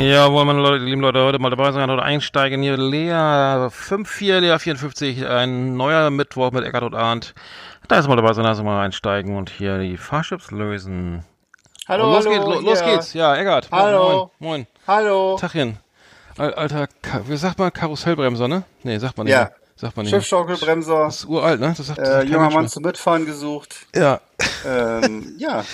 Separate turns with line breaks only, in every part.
Ja, wollen wir, Leute, lieben Leute, heute mal dabei sein oder einsteigen. Hier Lea 54, Lea 54, ein neuer Mittwoch mit Eckart und Arndt. Da ist mal dabei sein, also mal einsteigen und hier die Fahrchips lösen.
Hallo,
und los
hallo,
geht's, lo, los geht's. Ja, Eckart.
Hallo.
Moin. Moin.
Hallo.
Tachchen. Al- Alter, wie sagt man Karussellbremser, ne? Nee, sagt man nicht.
Ja.
mehr. Sagt man nicht. mehr.
Schiffschaukelbremser,
Das ist uralt, ne? Das sagt,
äh, junger Mann zum Mitfahren gesucht.
Ja.
Ähm, ja,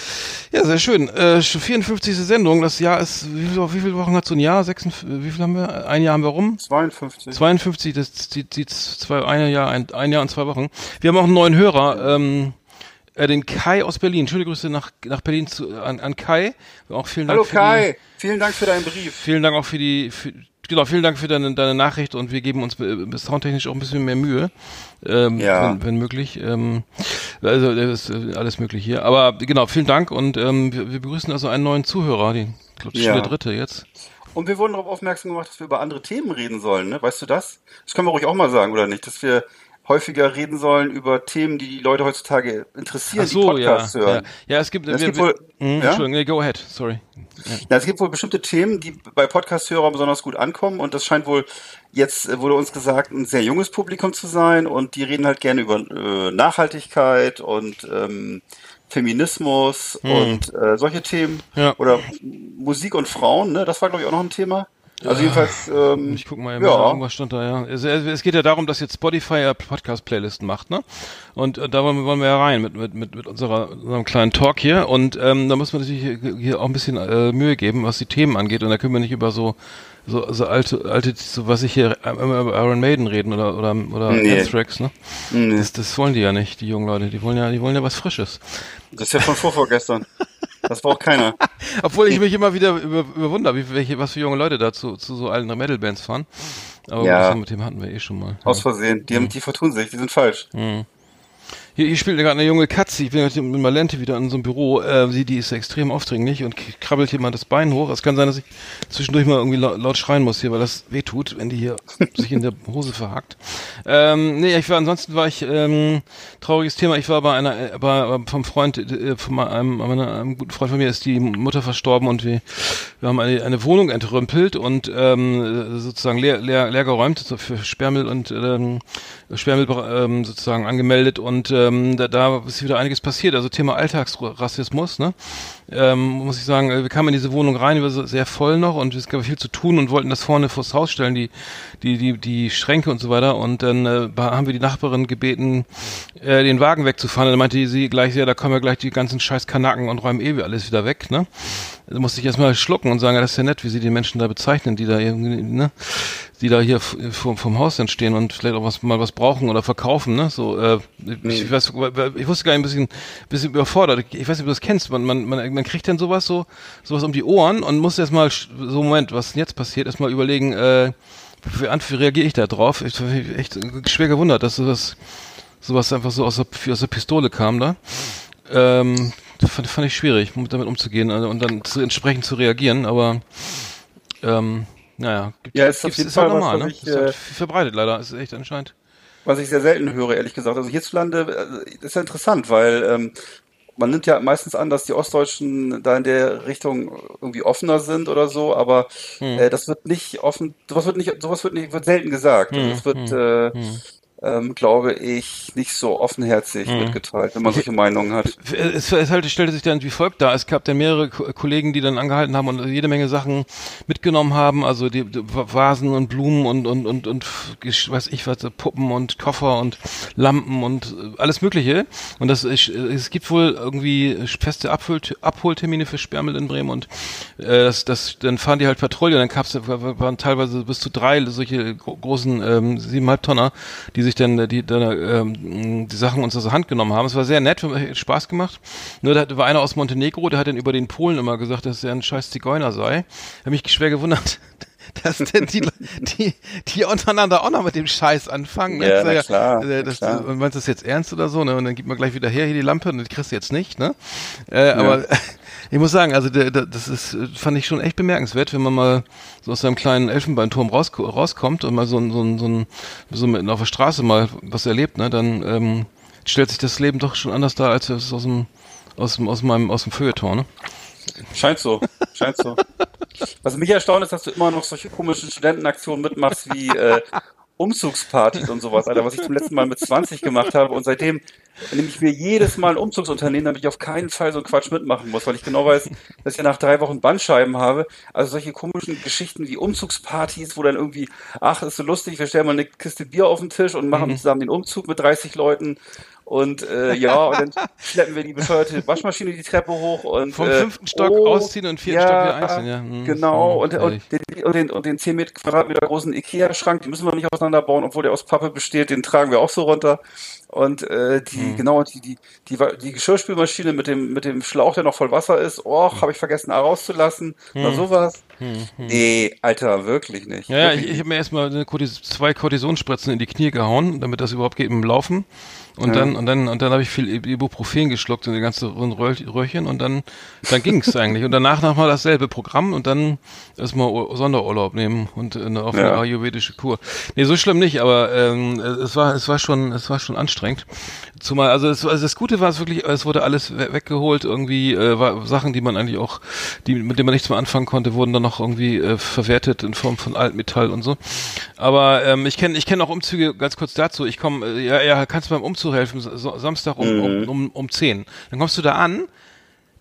Ja, sehr schön. Äh, 54. Sendung. Das Jahr ist, wie viele, wie viele Wochen hat so ein Jahr? 56, wie viel haben wir? Ein Jahr haben wir rum?
52.
52, das die, die zwei, ein Jahr, ein, ein Jahr und zwei Wochen. Wir haben auch einen neuen Hörer, ähm, äh, den Kai aus Berlin. Schöne Grüße nach, nach Berlin zu, an, an Kai. Auch vielen Dank
Hallo Kai, vielen Dank für deinen Brief.
Die, vielen Dank auch für die, für, genau, vielen Dank für deine, deine Nachricht und wir geben uns äh, bis soundtechnisch auch ein bisschen mehr Mühe, ähm,
Ja.
wenn, wenn möglich. Ähm, also ist äh, alles möglich hier. Aber genau, vielen Dank und ähm, wir, wir begrüßen also einen neuen Zuhörer, den, ich glaube,
Ja.
der dritte jetzt.
Und wir wurden darauf aufmerksam gemacht, dass wir über andere Themen reden sollen, ne? Weißt du das? Das können wir ruhig auch mal sagen, oder nicht? Dass wir häufiger reden sollen über Themen, die die Leute heutzutage interessieren,
Ach so,
die
ja,
Podcasts
ja.
hören.
Ja, es gibt,
Es
wir,
gibt wohl-
Mh,
ja?
Entschuldigung, nee, go ahead, sorry.
Ja, es gibt wohl bestimmte Themen, die bei Podcast-Hörern besonders gut ankommen und das scheint wohl jetzt, äh, wurde uns gesagt, ein sehr junges Publikum zu sein und die reden halt gerne über äh, Nachhaltigkeit und ähm, Feminismus und äh, solche Themen
Hm. Ja.
oder Musik und Frauen, ne? Das war glaube ich auch noch ein Thema. Also jedenfalls, ähm,
Ich guck mal, ja. irgendwas stand da, ja. Es, es geht ja darum, dass jetzt Spotify ja Podcast-Playlisten macht, ne? Und äh, da wollen, wir- ja rein mit, mit, mit, mit unserer, unserem kleinen Talk hier. Und ähm, da muss man natürlich hier, hier auch ein bisschen äh, Mühe geben, was die Themen angeht. Und da können wir nicht über so so, so alte, alte, so was ich hier äh, immer über Iron Maiden reden oder oder oder
Nee.
Anthrax, ne?
Nee.
Das, das wollen die ja nicht, die jungen Leute. Die wollen ja, die wollen ja was Frisches.
das ist ja von vorvorgestern. Das braucht keiner.
Obwohl ich mich immer wieder über, überwunder, wie welche, was für junge Leute da zu, zu so alten Metal-Bands fahren. Aber
Ja.
das mit dem hatten wir eh schon mal.
Aus Versehen. Die, haben, die vertun sich, die sind falsch.
Hier, hier spielt gerade eine junge Katze. Ich bin heute mit Malente wieder in so einem Büro. Äh, sie, die ist extrem aufdringlich und krabbelt hier mal das Bein hoch. Es kann sein, dass ich zwischendurch mal irgendwie laut, laut schreien muss hier, weil das weh tut, wenn die hier sich in der Hose verhackt. Ähm, nee, ich war, ansonsten war ich, ähm, trauriges Thema. Ich war bei einer, äh, bei, vom Freund, äh, von einem, einem, einem guten Freund von mir ist die Mutter verstorben und wir, wir haben eine, eine Wohnung entrümpelt und ähm, sozusagen leer, leer, leer geräumt so für Sperrmüll und ähm, Sperrmüll ähm, sozusagen angemeldet und ähm, da, da ist wieder einiges passiert. Also Thema Alltagsrassismus, ne? Ähm, muss ich sagen, äh, wir kamen in diese Wohnung rein, die war so sehr voll noch und es gab viel zu tun und wollten das vorne vors Haus stellen, die, die, die, die Schränke und so weiter. Und dann äh, haben wir die Nachbarin gebeten, äh, den Wagen wegzufahren. Und dann meinte sie gleich, ja, da kommen ja gleich die ganzen scheiß Kanaken und räumen eh alles wieder weg, ne? Da musste ich erstmal schlucken und sagen, ja, das ist ja nett, wie sie die Menschen da bezeichnen, die da irgendwie, ne, die da hier vom, vom Haus dann stehen und vielleicht auch was, mal was brauchen oder verkaufen, ne, so, äh, ich, ich weiß, ich wusste gar nicht, ein bisschen, bisschen überfordert. Ich weiß nicht, ob du das kennst, man, man, man, man kriegt dann sowas so, sowas um die Ohren und muss erstmal, sch- so, Moment, was denn jetzt passiert, erstmal überlegen, äh, wie, reagiere ich da drauf? Ich war echt schwer gewundert, dass sowas, sowas einfach so aus der, aus der Pistole kam da. Ähm, das fand, fand ich schwierig, damit umzugehen also, und dann zu, entsprechend zu reagieren, aber ähm, naja, gibt,
Ja, ist auf jeden
ist halt
Fall
normal,
was
ne?
ich,
ist halt
äh,
verbreitet leider, ist echt anscheinend.
Was ich sehr selten höre, ehrlich gesagt. Also hierzulande äh, das ist ja interessant, weil ähm, man nimmt ja meistens an, dass die Ostdeutschen da in der Richtung irgendwie offener sind oder so, aber
Hm.
äh, das wird nicht offen, sowas wird nicht, sowas wird nicht, wird selten gesagt.
Hm,
Also es wird, äh, ähm, glaube ich, nicht so offenherzig
Hm.
mitgeteilt, wenn man solche Meinungen hat.
Es, es halt, stellte sich dann wie folgt dar. Es gab dann mehrere Ko- Kollegen, die dann angehalten haben und jede Menge Sachen mitgenommen haben, also die, die Vasen und Blumen und und und und weiß ich was, Puppen und Koffer und Lampen und äh, alles Mögliche. Und das ist, es gibt wohl irgendwie feste Abhol Abholtermine für Sperrmüll in Bremen und äh, das, das, dann fahren die halt Patrouille. Dann gab's, waren teilweise bis zu drei solche gro großen ähm, siebeneinhalb Tonner, die sich dann äh, die, dann, ähm, die Sachen uns aus der Hand genommen haben. Es war sehr nett, hat Spaß gemacht. Nur da war einer aus Montenegro, der hat dann über den Polen immer gesagt, dass er ein scheiß Zigeuner sei. Hab mich schwer gewundert. Dass denn die, die, die untereinander auch noch mit dem Scheiß anfangen.
Ja, na klar,
äh,
na
das,
klar.
Und meinst du das jetzt ernst oder so, ne? Und dann gibt man gleich wieder her hier die Lampe und die kriegst du jetzt nicht, ne? Äh, Aber ich muss sagen, also der, der, das ist, äh, fand ich schon echt bemerkenswert, wenn man mal so aus seinem kleinen Elfenbeinturm raus, rauskommt und mal so, ein- so, ein- so, so mit, auf der Straße mal was erlebt, ne? Dann ähm, stellt sich das Leben doch schon anders dar, als es aus dem, aus dem, aus meinem, aus dem Feuilleton, ne?
Scheint so, scheint so. Was mich erstaunt ist, dass du immer noch solche komischen Studentenaktionen mitmachst wie äh, Umzugspartys und sowas, Alter, was ich zum letzten Mal mit 20 gemacht habe und seitdem nehme ich mir jedes Mal ein Umzugsunternehmen, damit ich auf keinen Fall so einen Quatsch mitmachen muss, weil ich genau weiß, dass ich ja nach drei Wochen Bandscheiben habe. Also solche komischen Geschichten wie Umzugspartys, wo dann irgendwie, ach, ist so lustig, wir stellen mal eine Kiste Bier auf den Tisch und machen mhm. zusammen den Umzug mit 30 Leuten und äh, ja, und dann schleppen wir die bescheuerte Waschmaschine die Treppe hoch und
vom äh, fünften Stock oh, ausziehen und vierten ja, Stock wieder einziehen. Ja,
hm, genau. Und, und, den, und, den, und den 10 Meter Quadratmeter großen Ikea-Schrank, den müssen wir nicht auseinanderbauen, obwohl der aus Pappe besteht, den tragen wir auch so runter. Und äh, die, hm. genau, die, die, die, die Geschirrspülmaschine mit dem, mit dem Schlauch, der noch voll Wasser ist, oh, hm. habe ich vergessen, A rauszulassen. Hm. Oder sowas. Hm, hm. Nee, Alter, wirklich nicht.
Ja,
wirklich
ich, ich habe mir erstmal zwei Kortisonspritzen in die Knie gehauen, damit das überhaupt geht im Laufen. Und ja. dann, und dann, und dann habe ich viel Ibuprofen geschluckt in die ganze Röhrchen und dann, dann ging's eigentlich. Und danach nochmal dasselbe Programm und dann erstmal Sonderurlaub nehmen und eine, auf eine ayurvedische Kur. Nee, so schlimm nicht, aber ähm, es war, es war schon, es war schon anstrengend. Zumal, also, es, also das Gute war es wirklich, es wurde alles weggeholt, irgendwie äh, war Sachen, die man eigentlich auch, die, mit denen man nichts mehr anfangen konnte, wurden dann noch irgendwie äh, verwertet in Form von Altmetall und so. Aber ähm, ich kenne ich kenne auch Umzüge, ganz kurz dazu, ich komme, äh, ja, ja, kannst du beim Umzug helfen, so, Samstag um, um, mhm. um, um 10. Dann kommst du da an,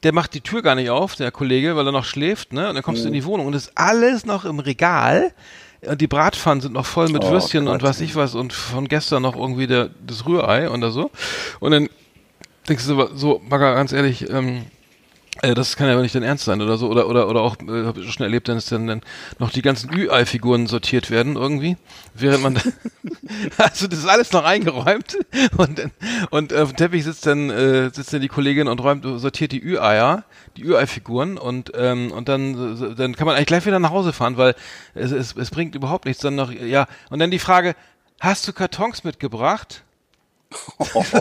der macht die Tür gar nicht auf, der Kollege, weil er noch schläft, ne? Und dann kommst mhm. du in die Wohnung und ist alles noch im Regal. Und die Bratpfannen sind noch voll mit oh, Würstchen Gott. und was ich was und von gestern noch irgendwie der, das Rührei oder so. Und dann denkst du so, Bagger, ganz ehrlich, ähm, äh, das kann ja nicht dein Ernst sein oder so. Oder, oder, oder auch, äh, habe ich schon erlebt, dass dann, dann noch die ganzen Ü-Ei-Figuren sortiert werden irgendwie. Während man, also das ist alles noch eingeräumt. Und, und auf dem Teppich sitzt dann, äh, sitzt dann die Kollegin und räumt, sortiert die Ü-Eier, die Ü-Ei-Figuren und, ähm, und dann, dann kann man eigentlich gleich wieder nach Hause fahren, weil es, es, es bringt überhaupt nichts. Dann noch, ja, und dann die Frage, hast du Kartons mitgebracht?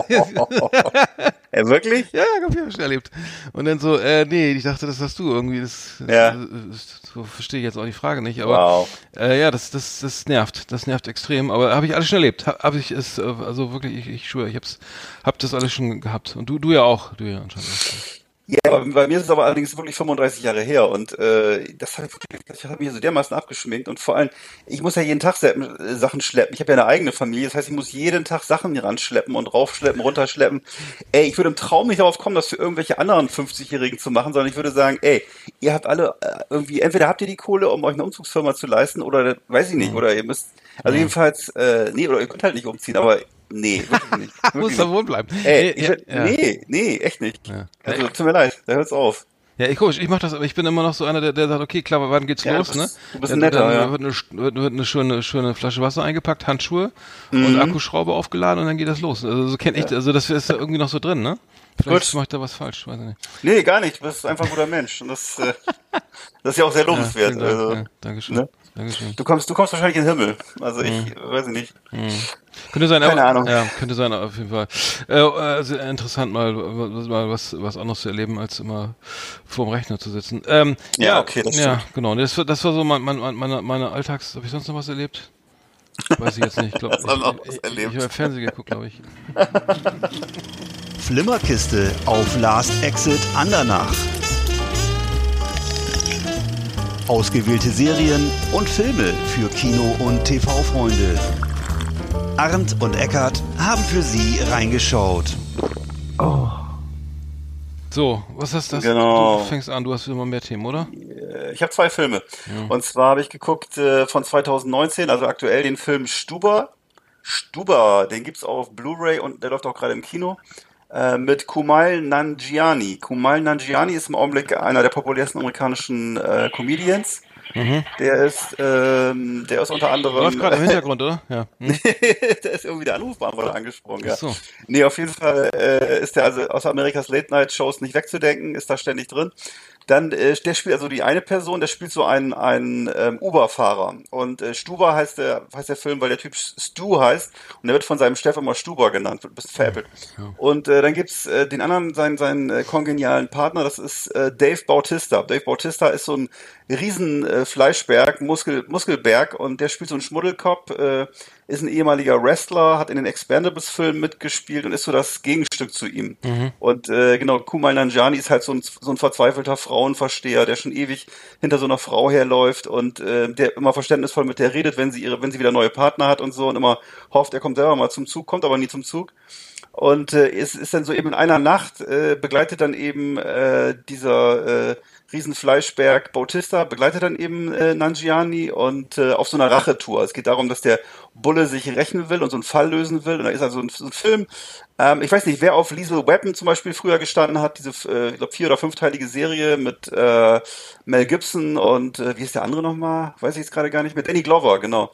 Ja, wirklich?
Ja, ja, hab ich schon erlebt. Und dann so, äh, nee, ich dachte, das hast du irgendwie. Das, das,
ja.
das, so verstehe ich jetzt auch die Frage nicht. Aber
wow.
äh, ja, das, das, das nervt. Das nervt extrem. Aber habe ich alles schon erlebt. Habe hab ich es, äh, also wirklich, ich, ich schwöre, ich hab's, hab das alles schon gehabt. Und du, du ja auch. Du ja anscheinend auch.
Ja, bei mir ist es aber allerdings wirklich 35 Jahre her und äh, das hat, das hat mich so dermaßen abgeschminkt und vor allem, ich muss ja jeden Tag äh, Sachen schleppen. Ich habe ja eine eigene Familie, das heißt, ich muss jeden Tag Sachen ranschleppen und raufschleppen, runterschleppen. Ey, ich würde im Traum nicht darauf kommen, das für irgendwelche anderen 50-Jährigen zu machen, sondern ich würde sagen, ey, ihr habt alle äh, irgendwie, entweder habt ihr die Kohle, um euch eine Umzugsfirma zu leisten oder weiß ich nicht, mhm. oder ihr müsst, also jedenfalls, äh, nee, oder ihr könnt halt nicht umziehen, aber Nee, wirklich nicht. Wirklich
Muss da wohnen bleiben.
Ey, ich, ja. Nee, nee, echt nicht. Ja. Also, tut mir leid, da hört's auf.
Ja, ich komisch, ich mach das, aber ich bin immer noch so einer, der, der sagt, okay, klar, wann geht's ja, los, bist,
ne? Du bist ein netter, ja.
Wird eine, wird, wird eine schöne, schöne Flasche Wasser eingepackt, Handschuhe mhm. und Akkuschraube aufgeladen und dann geht das los. Also so kenn ich, also das ist da irgendwie noch so drin, ne? Vielleicht mache ich da was falsch, weiß ich nicht.
Nee, gar nicht. Du bist einfach ein guter Mensch. Und das, äh, das ist ja auch sehr lobenswert. Ja, also,
ja, Dankeschön. Ne?
Dankeschön. Du kommst, du kommst wahrscheinlich in den Himmel. Also ich hm. weiß nicht.
Hm. Könnte sein,
Keine
aber,
Ahnung.
Ja, könnte sein, auf jeden Fall. Äh, also interessant mal, mal was, was anderes zu erleben, als immer vor dem Rechner zu sitzen. Ähm,
ja, ja, okay,
das Ja, genau. Das, das war so mein, mein, meine, meine Alltags. Habe ich sonst noch was erlebt? Weiß ich jetzt nicht. Ich glaube, ich, ich, ich, ich habe Fernsehen geguckt, glaube ich.
Flimmerkiste auf Last Exit Andernach. Ausgewählte Serien und Filme für Kino- und TV-Freunde. Arndt und Eckart haben für Sie reingeschaut.
Oh. So, was ist das?
Genau.
Du fängst an, du hast immer mehr Themen, oder?
Ich habe zwei Filme. Ja. Und zwar habe ich geguckt äh, von 2019, also aktuell den Film Stuber. Stuber, den gibt's auch auf Blu-ray und der läuft auch gerade im Kino. Äh, mit Kumail Nanjiani. Kumail Nanjiani ist im Augenblick einer der populärsten amerikanischen äh, Comedians. Mhm. Der ist, ähm, der ist unter anderem.
Läuft gerade im Hintergrund, oder?
Ja. Hm. der ist irgendwie der Anrufbeantworter angesprungen, ja. So. Nee, auf jeden Fall äh, ist der also aus Amerikas Late Night Shows nicht wegzudenken, ist da ständig drin. Dann, äh, der spielt also die eine Person, der spielt so einen, einen ähm, Uber-Fahrer. Und äh, Stuber heißt der, heißt der Film, weil der Typ Stu heißt. Und der wird von seinem Chef immer Stuber genannt, wird ein bisschen veräppelt. Ja. Und äh, dann gibt's äh, den anderen, seinen, seinen äh, kongenialen Partner, das ist äh, Dave Bautista. Dave Bautista ist so ein riesen äh, Fleischberg, Muskel, Muskelberg und der spielt so einen Schmuddelkopf, äh, ist ein ehemaliger Wrestler, hat in den Expendables-Filmen mitgespielt und ist so das Gegenstück zu ihm. Mhm. Und äh, genau, Kumal Nanjani ist halt so ein, so ein verzweifelter Frau Frauenversteher, der schon ewig hinter so einer Frau herläuft und äh, der immer verständnisvoll mit der redet, wenn sie ihre, wenn sie wieder neue Partner hat und so und immer hofft, er kommt selber mal zum Zug, kommt aber nie zum Zug. Und äh, es ist dann so eben in einer Nacht äh, begleitet dann eben äh, dieser äh, Riesenfleischberg Bautista begleitet dann eben äh, Nanjiani und äh, auf so einer Rachetour. Es geht darum, dass der Bulle sich rächen will und so einen Fall lösen will. Und da ist also ein, so ein Film. Ähm, ich weiß nicht, wer auf Liesel Weapon zum Beispiel früher gestanden hat, diese, äh, ich glaube, vier- oder fünfteilige Serie mit äh, Mel Gibson und äh, wie ist der andere nochmal? Weiß ich jetzt gerade gar nicht. Mit Danny Glover, genau.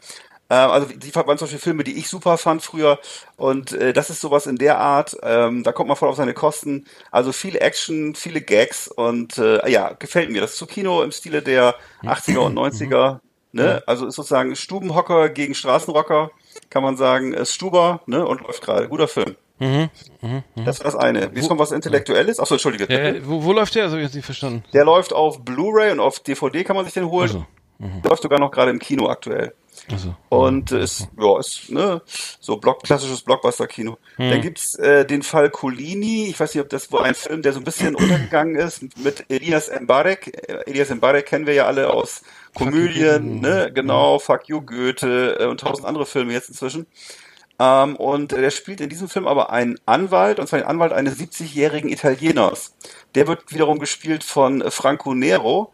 Äh, also die waren zum Beispiel Filme, die ich super fand früher. Und äh, das ist sowas in der Art. Ähm, da kommt man voll auf seine Kosten. Also viel Action, viele Gags und äh, ja, gefällt mir. Das ist so Kino im Stile der 80er und 90er. Ne? Also ist sozusagen Stubenhocker gegen Straßenrocker, kann man sagen. Ist Stuber ne? und läuft gerade. Guter Film.
Mhm, mh, mh.
Das war das eine. Jetzt kommt was Intellektuelles. Achso, entschuldige.
Ja, wo, wo läuft der? Das habe ich jetzt nicht verstanden.
Der läuft auf Blu-ray und auf DVD kann man sich den holen.
Also,
Läuft sogar noch gerade im Kino aktuell.
Also.
Und äh, ist, ja, ist ne, so Block, klassisches Blockbuster-Kino. Dann gibt's äh, den Fall Colini. Ich weiß nicht, ob das war ein Film, der so ein bisschen untergegangen ist, mit Elias Mbarek. Äh, Elias Mbarek kennen wir ja alle aus Komödien, ne, genau, Fuck You, Goethe äh, und tausend andere Filme jetzt inzwischen. Ähm, und der spielt in diesem Film aber einen Anwalt, und zwar den Anwalt eines 70-jährigen Italieners. Der wird wiederum gespielt von Franco Nero.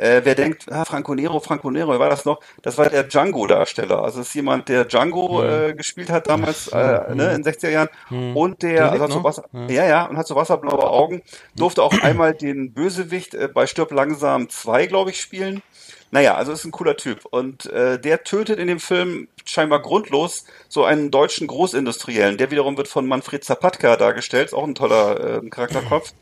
Äh, wer denkt, ah, Franco Nero, Franco Nero, wer war das noch? Das war der Django-Darsteller. Also das ist jemand, der Django äh, gespielt hat damals, äh, ne, in den 60er Jahren. Und der,
Der
also hat so? Wasser, ja. ja, und hat so wasserblaue Augen. Durfte auch einmal den Bösewicht äh, bei Stirb langsam 2, glaube ich, spielen. Naja, also ist ein cooler Typ. Und äh, der tötet in dem Film scheinbar grundlos so einen deutschen Großindustriellen. Der wiederum wird von Manfred Zapatka dargestellt, ist auch ein toller äh, Charakterkopf.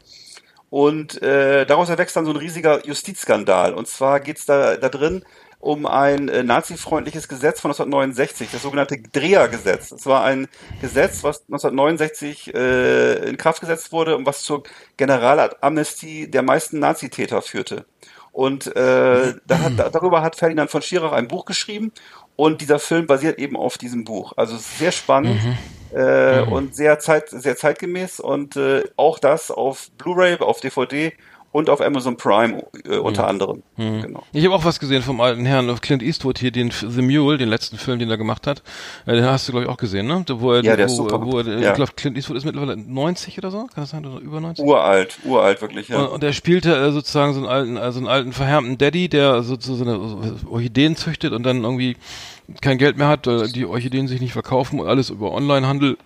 Und äh, daraus erwächst dann so ein riesiger Justizskandal. Und zwar geht's da, da drin um ein äh, nazifreundliches Gesetz von 1969, das sogenannte Dreher-Gesetz. Es war ein Gesetz, was 1969 äh, in Kraft gesetzt wurde und was zur Generalamnestie der meisten Nazitäter führte. Und äh, da hat, da, darüber hat Ferdinand von Schirach ein Buch geschrieben und dieser Film basiert eben auf diesem Buch. Also sehr spannend äh, und sehr zeit sehr zeitgemäß und äh, auch das auf Blu-ray, auf DVD und auf Amazon Prime äh, unter anderem. Genau.
Ich habe auch was gesehen vom alten Herrn Clint Eastwood hier, den The Mule, den letzten Film, den er gemacht hat. Äh, den hast du glaube ich auch gesehen, ne? Wo er,
Ja, der
wo,
ist super.
wo er,
Ja.
ich glaube Clint Eastwood ist mittlerweile 90 oder so, kann das sein oder über 90?
Uralt, uralt wirklich, ja.
Und, und er spielte äh, sozusagen so einen alten, also einen alten verhärmten Daddy, der so, so, so eine so Orchideen züchtet und dann irgendwie kein Geld mehr hat, weil die Orchideen sich nicht verkaufen und alles über Onlinehandel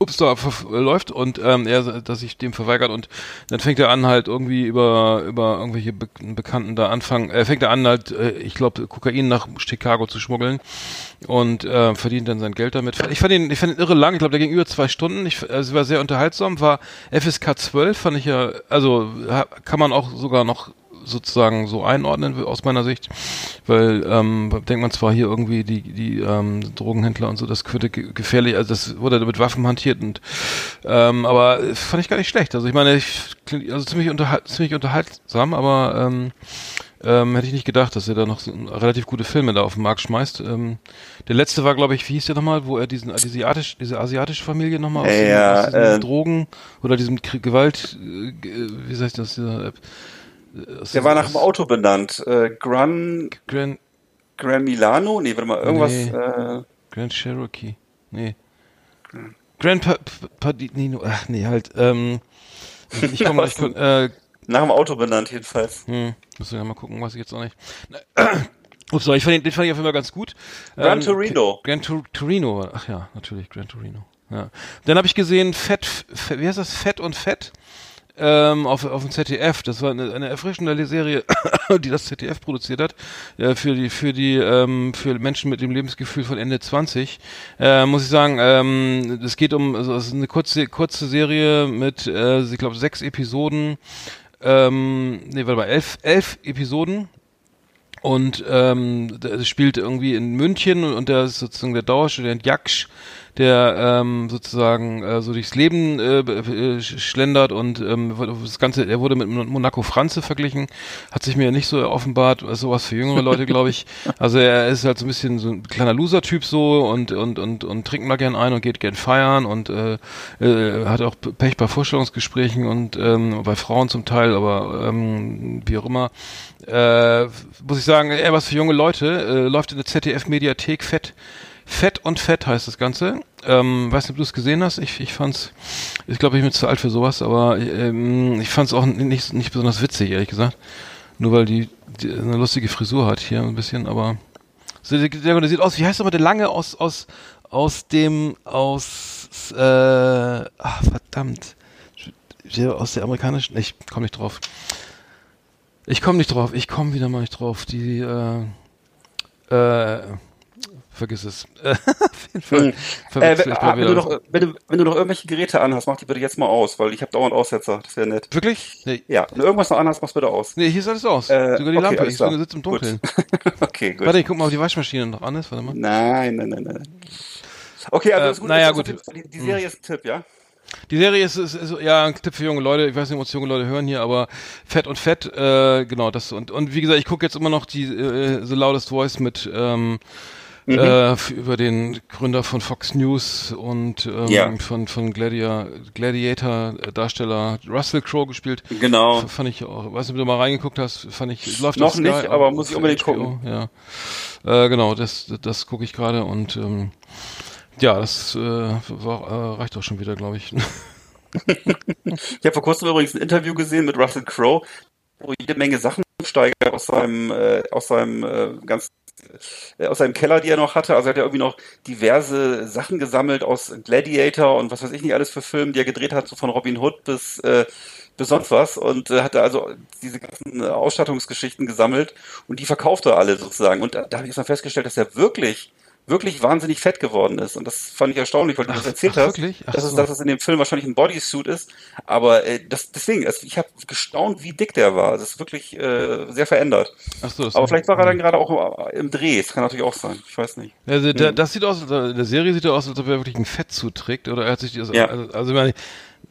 ups, da läuft und ähm, er dass sich dem verweigert und dann fängt er an halt irgendwie über über irgendwelche Be Bekannten da anfangen, er fängt er an halt, äh, ich glaube Kokain nach Chicago zu schmuggeln und äh, verdient dann sein Geld damit. Ich fand ihn, ich fand ihn irre lang, ich glaube, der ging über zwei Stunden. Ich, also, es war sehr unterhaltsam, war FSK 12, fand ich ja, also kann man auch sogar noch sozusagen so einordnen aus meiner Sicht, weil ähm, denkt man zwar hier irgendwie die die ähm, Drogenhändler und so, das könnte ge- gefährlich, also das wurde mit Waffen hantiert und ähm, aber äh, fand ich gar nicht schlecht. Also ich meine, ich, klingt- also ziemlich unterhalt, ziemlich unterhaltsam, aber ähm, ähm, hätte ich nicht gedacht, dass er da noch so relativ gute Filme da auf den Markt schmeißt. Ähm, der letzte war, glaube ich, wie hieß der nochmal, wo er diesen diese asiatisch, diese asiatische Familie nochmal aus,
Ja,
aus diesem
äh,
Drogen oder diesem Krie- Gewalt, äh, wie heißt das, dieser, äh,
Der war nach dem Auto benannt. Äh, Gran,
Grand,
Gran Milano? Nee, warte mal, irgendwas.
Nee.
Äh,
Grand Cherokee. Nee. Grand pa Pa- Padino. Ach nee, halt. Ähm, ich komme
was
ich komm, äh,
nach dem Auto benannt jedenfalls.
hm, müssen wir mal gucken, weiß ich jetzt auch nicht. Ups, sorry, ich fand den, den fand ich auf jeden Fall ganz gut.
Gran
Ähm,
Torino.
Gran Tur Torino. war- Ach ja, natürlich, Gran Torino. Ja. Dann habe ich gesehen Fett, Fett, wie heißt das? Fett und Fett. Ähm, auf, auf dem ZDF. Das war eine, eine erfrischende Serie, die das ZDF produziert hat, äh, für die, für die, ähm, für Menschen mit dem Lebensgefühl von Ende 20. Äh, muss ich sagen, ähm, es geht um, also es ist eine kurze, kurze Serie mit, äh, ich glaube, sechs Episoden. Ähm, nee, warte mal, elf, elf Episoden. Und ähm, das spielt irgendwie in München und, der ist sozusagen der Dauerstudent Jaksch, der ähm, sozusagen äh, so durchs Leben äh, äh, schlendert und ähm, das Ganze, er wurde mit Monaco Franze verglichen, hat sich mir nicht so offenbart, sowas für jüngere Leute, glaube ich. Also er ist halt so ein bisschen so ein kleiner Loser-Typ so und und und und trinkt mal gern ein und geht gern feiern und äh, äh, hat auch Pech bei Vorstellungsgesprächen und ähm, bei Frauen zum Teil, aber ähm, wie auch immer. Äh, muss ich sagen, eher was für junge Leute. Äh, läuft in der ZDF-Mediathek fett. Fett und Fett heißt das Ganze. Ähm, weiß nicht, ob du es gesehen hast. Ich, ich fand's, ich glaube, ich bin zu alt für sowas, aber ähm, ich fand's auch nicht, nicht besonders witzig, ehrlich gesagt. Nur weil die, die eine lustige Frisur hat hier ein bisschen, aber der, der, sieht aus, wie heißt aber der lange aus, aus, aus dem, aus, äh, ach, verdammt. Aus der amerikanischen, ich komme nicht drauf. Ich komme nicht drauf, ich komme wieder mal nicht drauf. Die, äh, äh, vergiss es. Auf jeden
Fall. Hm. Äh, wenn, ah, wenn, du noch, wenn, du, wenn du noch irgendwelche Geräte anhast, mach die bitte jetzt mal aus, weil ich habe dauernd Aussetzer. Das wäre nett.
Wirklich?
Nee. Ja, wenn du irgendwas noch anhast, mach's bitte aus.
Nee, hier ist alles aus. Äh, Sogar die okay, Lampe. Ich sitze im Dunkeln.
Gut. okay, gut.
Warte, ich guck mal, ob die Waschmaschine noch an ist. Warte mal.
Nein, nein, nein, nein. Okay, also äh, ist gut.
Naja, gut.
Die, die Serie hm. ist ein Tipp, ja?
Die Serie ist, ist, ist, ja ein Tipp für junge Leute. Ich weiß nicht, ob es junge Leute hören hier, aber Fett und Fett, äh, genau das und und wie gesagt, ich gucke jetzt immer noch die äh, The Loudest Voice mit ähm, mhm. äh, über den Gründer von Fox News und ähm, ja. von von Gladiator, Gladiator Darsteller Russell Crowe gespielt.
Genau.
F fand ich auch. Weiß nicht, ob du mal reingeguckt hast. Fand ich
läuft noch nicht, Sky, aber muss ich unbedingt HBO, gucken.
Ja. Äh, genau, das das gucke ich gerade und ähm, ja, das äh, war, äh, reicht auch schon wieder, glaube ich.
ich habe vor kurzem übrigens ein Interview gesehen mit Russell Crowe, wo jede Menge Sachen steigert aus seinem, äh, aus seinem äh, ganz äh, aus seinem Keller, die er noch hatte. Also er hat ja irgendwie noch diverse Sachen gesammelt aus Gladiator und was weiß ich nicht alles für Filme, die er gedreht hat, so von Robin Hood bis äh, bis sonst was und äh, hatte also diese ganzen Ausstattungsgeschichten gesammelt und die verkauft er alle sozusagen. Und da, da habe ich jetzt mal festgestellt, dass er wirklich wirklich wahnsinnig fett geworden ist. Und das fand ich erstaunlich, weil du ach, das erzählt ach, hast, ach, dass, so. es, dass es in dem Film wahrscheinlich ein Bodysuit ist. Aber äh, das, deswegen, also ich habe gestaunt, wie dick der war. Das ist wirklich äh, sehr verändert. Ach so, Aber vielleicht war er dann gerade auch im Dreh. Das kann natürlich auch sein. Ich weiß nicht.
Also, der, hm. das sieht aus, in der Serie sieht er aus, als ob er wirklich ein Fettsuit trägt. Oder er hat sich das,
ja.
also, also ich meine,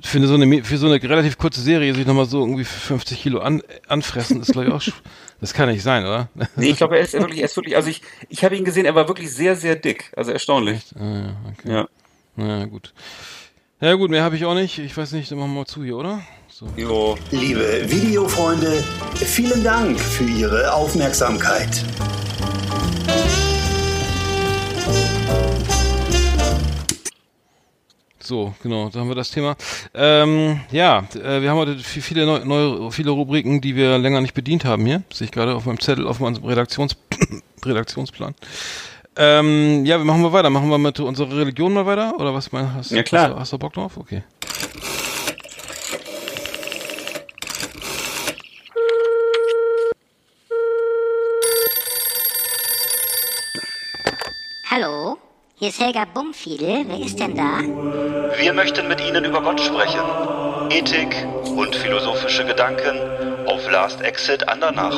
für so eine für so eine relativ kurze Serie sich nochmal so irgendwie 50 Kilo an, anfressen, ist glaube ich auch das kann nicht sein, oder?
Nee, ich glaube, er ist wirklich, er ist wirklich, also ich, ich habe ihn gesehen, er war wirklich sehr, sehr dick, also erstaunlich.
Ah, ja, okay. Ja. Na ja, gut. Ja gut, mehr habe ich auch nicht. Ich weiß nicht, dann machen wir mal zu hier, oder?
So. Jo. Liebe Videofreunde, vielen Dank für Ihre Aufmerksamkeit.
So, genau, da haben wir das Thema. Ähm, ja, äh, wir haben heute viele neue, neue, viele Rubriken, die wir länger nicht bedient haben hier. Sehe ich gerade auf meinem Zettel, auf meinem Redaktions Redaktionsplan. Ähm, ja, wir machen wir weiter. Machen wir mit unserer Religion mal weiter? Oder was meinst
du? Ja, klar.
Hast, hast du Bock drauf? Okay.
Hallo? Hier ist Helga Bumfiedel. Wer ist denn da?
Wir möchten mit Ihnen über Gott sprechen. Ethik und philosophische Gedanken auf Last Exit Andernach.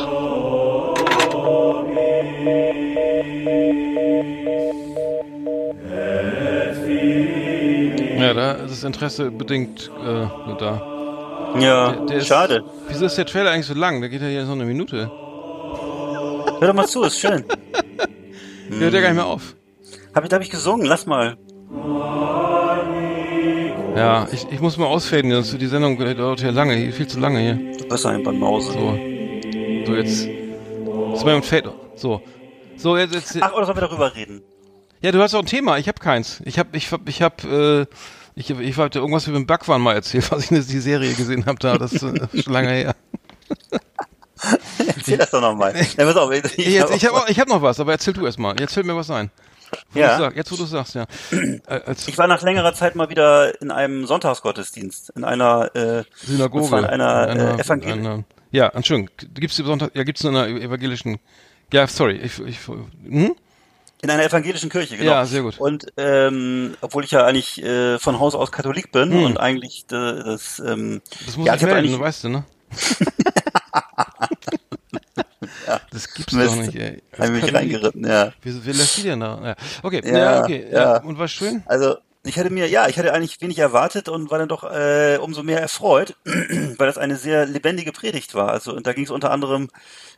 Ja, da ist das Interesse bedingt äh, da.
Ja, der, der ist, schade.
Wieso ist der Trailer eigentlich so lang? Der geht ja hier so eine Minute.
Hör doch mal zu, ist schön.
Der hört ja gar nicht mehr auf.
Hab ich, da habe ich gesungen, lass mal.
Ja, ich, ich muss mal ausfaden, sonst die Sendung dauert ja lange, viel zu lange hier.
Besser ein paar Mause.
So. So, jetzt. Ist mein Fade. So. So, jetzt, jetzt.
Ach, oder sollen wir darüber reden?
Ja, du hast auch ein Thema, ich habe keins. Ich habe, ich hab, ich hab, äh, ich, ich wollte irgendwas über den Backwaren mal erzählt, was ich in die Serie gesehen habe, da, das äh, ist schon lange her.
erzähl das doch nochmal. Ja, pass auf,
ich, ich, ich habe hab, hab noch was, aber erzähl du erst mal. Jetzt fällt mir was ein.
Ja.
Sag, jetzt, wo du sagst, ja.
Äh, ich war nach längerer Zeit mal wieder in einem Sonntagsgottesdienst, in einer äh,
Synagoge,
in einer, einer äh, Evangelischen.
Ja, Entschuldigung, gibt's Sonntag, ja, gibt's in einer evangelischen, ja, sorry, ich, ich hm?
In einer evangelischen Kirche, genau.
Ja, sehr gut.
Und ähm, obwohl ich ja eigentlich äh, von Haus aus Katholik bin hm. und eigentlich äh, das, ähm,
das muss ja, ich melden, weißt du, ne?
ja.
Das gibt's doch nicht, ey.
Hab ich mich reingeritten, ja.
Wie, wie lässt die denn da? Ja. Okay,
Ja,
ja, okay. Ja. Und war schön?
Also ich hatte mir, ja, ich hatte eigentlich wenig erwartet und war dann doch äh, umso mehr erfreut, weil das eine sehr lebendige Predigt war. Also und da ging es unter anderem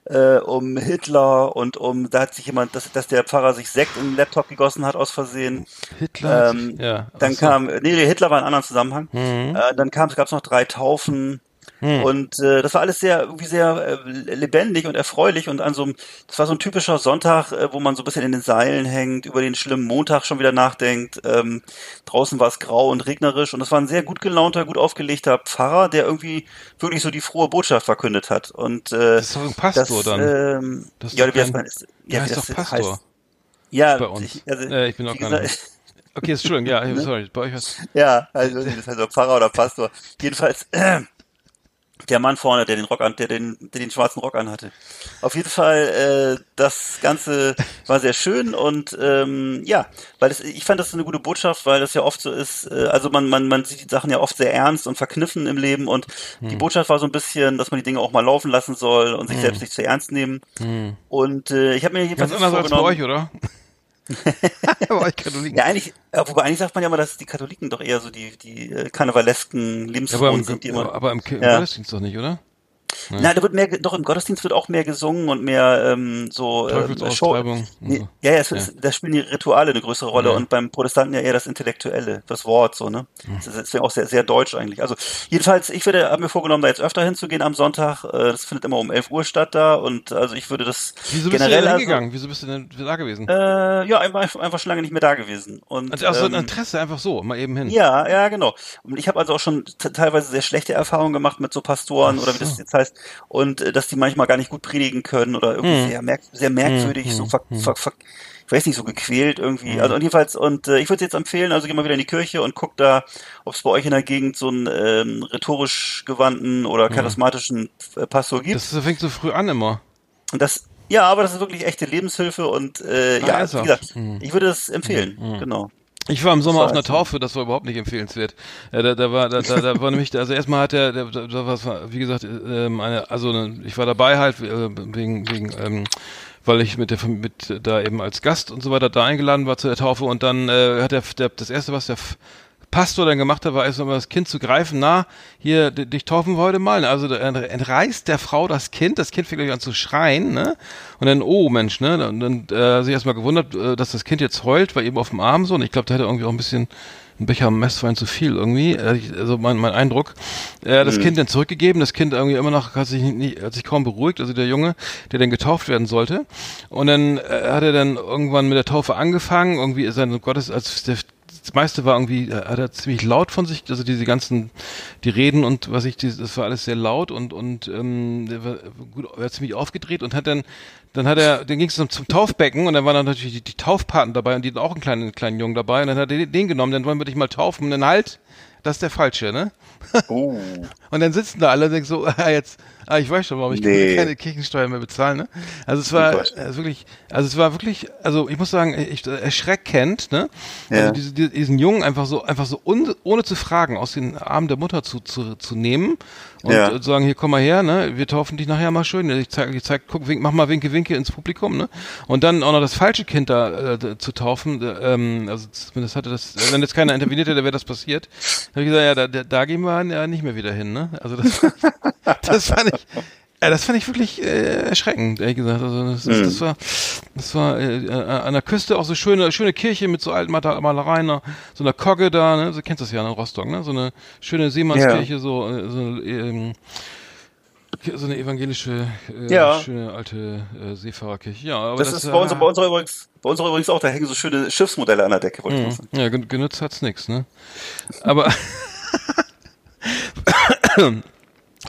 äh, um Hitler und um, da hat sich jemand, dass, dass der Pfarrer sich Sekt in den Laptop gegossen hat aus Versehen.
Hitler?
Ähm,
ja.
Dann
so.
kam, nee, Hitler war in einem anderen Zusammenhang.
Mhm.
Äh, dann kam, es gab noch drei Taufen.
Hm.
Und äh, das war alles sehr irgendwie sehr äh, lebendig und erfreulich und an so einem, das war so ein typischer Sonntag, äh, wo man so ein bisschen in den Seilen hängt, über den schlimmen Montag schon wieder nachdenkt. Ähm, draußen war es grau und regnerisch und es war ein sehr gut gelaunter, gut aufgelegter Pfarrer, der irgendwie wirklich so die frohe Botschaft verkündet hat. Und äh,
Das ist doch ein Pastor
das,
dann.
Ähm,
Das ist
ja, wie
kein-
man? Ist,
Ja,
wie
ist
das
doch Pastor.
heißt. Ja,
bei uns.
Ich, also,
äh, ich bin auch
wie
gar nicht. Okay, Entschuldigung, ja, sorry, bei euch was.
Ja, also das also Pfarrer oder Pastor. Jedenfalls äh, der Mann vorne, der den Rock an, der den, der den schwarzen Rock anhatte. Auf jeden Fall, äh, das Ganze war sehr schön und ähm, ja, weil es, ich fand das eine gute Botschaft, weil das ja oft so ist. Äh, also man man man sieht die Sachen ja oft sehr ernst und verkniffen im Leben und
Hm.
die Botschaft war so ein bisschen, dass man die Dinge auch mal laufen lassen soll und sich selbst nicht zu ernst nehmen. Und äh, ich habe mir jedenfalls
Hm. Ganz anders als bei euch, oder? euch Katholiken.
ja, eigentlich, ja, wobei eigentlich sagt man ja immer, dass die Katholiken doch eher so die, die äh, karnevalesken
Ja, aber im,
sind, die immer.
aber im, im
Ja.
Gottesdienst doch nicht, oder?
Nein, da wird mehr, doch im Gottesdienst wird auch mehr gesungen und mehr ähm, so ähm,
Teufelsaustreibung und
Nee,
so.
Ja, ja, es,
Ja.
es, da spielen die Rituale eine größere Rolle
Ja.
und beim Protestanten ja eher das Intellektuelle, das Wort so, ne? Das ist deswegen auch sehr, sehr deutsch eigentlich. Also jedenfalls, ich würde, habe mir vorgenommen, da jetzt öfter hinzugehen am Sonntag. Äh, Das findet immer um 11 Uhr statt da und also ich würde das
Wieso bist
generell
du denn
also,
hingegangen? Wieso bist du denn da gewesen?
äh, ja, einfach, einfach schon lange nicht mehr da gewesen. Und,
also aus so ein
ähm,
Interesse, einfach so, mal eben hin.
Ja, ja, genau. Und ich habe also auch schon teilweise sehr schlechte Erfahrungen gemacht mit so Pastoren
Ach
oder wie das
so.
jetzt heißt. Und äh, dass die manchmal gar nicht gut predigen können oder irgendwie
Hm.
sehr, merk sehr merkwürdig,
Hm,
so
hm,
ver
hm.
ver ver ich weiß nicht, so gequält irgendwie. Also und jedenfalls, und äh, ich würde jetzt empfehlen, also geh mal wieder in die Kirche und guck da, ob es bei euch in der Gegend so einen ähm, rhetorisch gewandten oder charismatischen äh, Pastor gibt.
Das fängt so früh an immer.
und das, ja, aber das ist wirklich echte Lebenshilfe und äh,
Ah,
ja,
ist
wie gesagt,
Hm.
ich würde es empfehlen, genau.
Ich war im Sommer auf einer Taufe, das war überhaupt nicht empfehlenswert. Ja, da, da war, da, da, da war nämlich, also erstmal hat der da, da war, wie gesagt, ähm, eine, also eine, ich war dabei halt äh, wegen, wegen, ähm, weil ich mit der mit da eben als Gast und so weiter da eingeladen war zu der Taufe und dann äh, hat der, der das erste, was der Pastor dann gemacht hat, war erst mal das Kind zu greifen, na, hier, dich taufen wir heute mal. Also entreißt der Frau das Kind, das Kind fängt gleich an zu schreien, ne? Und dann, oh Mensch, ne? Und dann äh, sich erstmal gewundert, äh, dass das Kind jetzt heult, war eben auf dem Arm so. Und ich glaube, da hätte irgendwie auch ein bisschen ein Becher Messwein zu viel irgendwie. Äh, Also mein, mein Eindruck. Äh, das Kind dann zurückgegeben, das Kind irgendwie immer noch hat sich nicht, hat sich kaum beruhigt, also der Junge, der dann getauft werden sollte. Und dann äh, hat er dann irgendwann mit der Taufe angefangen, irgendwie sein Gottes, als der das meiste war irgendwie, äh, hat er ziemlich laut von sich, also diese ganzen, die Reden und was ich, das war alles sehr laut und und ähm, der war gut, er war ziemlich aufgedreht und hat dann, dann hat er, dann ging es zum, zum Taufbecken und dann waren dann natürlich die, die Taufpaten dabei und die hatten auch einen kleinen kleinen Jungen dabei und dann hat er den, den genommen, dann wollen wir dich mal taufen und dann halt, das ist der falsche, ne?
Oh.
Und dann sitzen da alle und denken so, ah, jetzt, ah, ich weiß schon, warum ich
Nee.
keine Kirchensteuer mehr bezahle, ne? Also es war äh, wirklich, also es war wirklich, also ich muss sagen, ich, erschreckend, ne?
Ja.
Also diese, die- diesen Jungen einfach so, einfach so un, ohne zu fragen aus den Armen der Mutter zu, zu, zu nehmen und
Ja.
zu sagen, hier komm mal her, ne? Wir taufen dich nachher mal schön. Ich zeig, ich zeig, guck, wink, mach mal Winke, Winke ins Publikum, ne? Und dann auch noch das falsche Kind da äh, zu taufen, äh, ähm, also zumindest hatte das, wenn jetzt keiner interveniert hätte, wäre das passiert. Da habe ich gesagt, ja, da, da, da gehen wir ja nicht mehr wieder hin, ne? Also das, das fand ich, ja, das fand ich wirklich äh, erschreckend, ehrlich gesagt. Also das, das, das war, das war äh, äh, an der Küste auch so schöne, schöne Kirche mit so alten Mal- Malereien, ne? so einer Kogge da, ne? Du kennst das ja in Rostock, ne? So eine schöne Seemannskirche, so, äh, so eine, ähm, so eine evangelische, äh,
Ja.
schöne alte äh, Seefahrerkirche. Ja, aber
Das,
das,
ist bei uns,
äh,
bei unserer übrigens, bei unserer übrigens auch, da hängen so schöne Schiffsmodelle an der Decke, wollte ich sagen.
Ja, gen- genutzt hat's nix, ne? Aber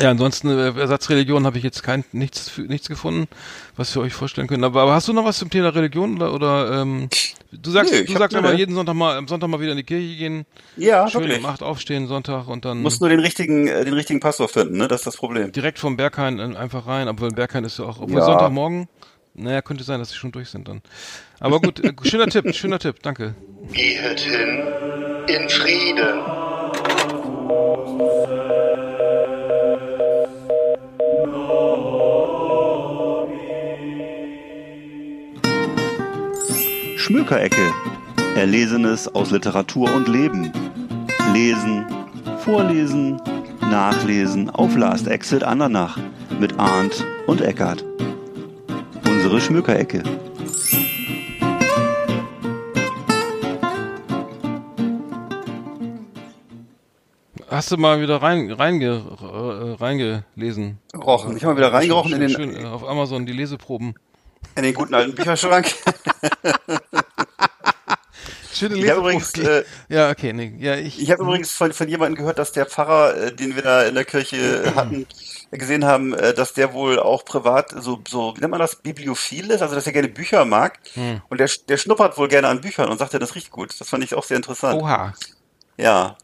ja, ansonsten äh, Ersatzreligion habe ich jetzt kein nichts für- nichts gefunden, was wir euch vorstellen können. Aber, aber hast du noch was zum Thema Religion oder oder ähm, du sagst
ich
du sagst immer jeden Sonntag mal am Sonntag mal wieder in die Kirche gehen,
Ja,
schön
wirklich.
um acht aufstehen Sonntag und dann
Muss nur den richtigen, äh, den richtigen Pastor finden, ne? Das ist das Problem.
direkt vom Berghain äh, einfach rein, obwohl Berghain ist ja auch obwohl
Ja.
Sonntagmorgen naja, könnte sein, dass sie schon durch sind dann. Aber gut, schöner Tipp, schöner Tipp, danke.
Gehet hin in Frieden.
Schmökerecke. Erlesenes aus Literatur und Leben. Lesen, vorlesen, nachlesen auf Last Exit Andernach mit Arndt und Eckart. Unsere Schmökerecke.
Hast du mal wieder rein, reinge, äh, reingelesen?
Rochen. Ich habe mal wieder reingerochen in
Schön,
den,
schön, äh, auf Amazon die Leseproben.
In den guten alten Bücherschrank.
Schöne
Ich habe übrigens, äh,
ja, okay, nee, ja, ich.
Ich habe übrigens von, von jemandem gehört, dass der Pfarrer, äh, den wir da in der Kirche äh, hatten, gesehen haben, äh, dass der wohl auch privat so, so wie nennt man das, bibliophil ist, also dass er gerne Bücher mag.
Hm.
Und der, der schnuppert wohl gerne an Büchern und sagt, ja, das riecht gut. Das fand ich auch sehr interessant.
Oha.
Ja.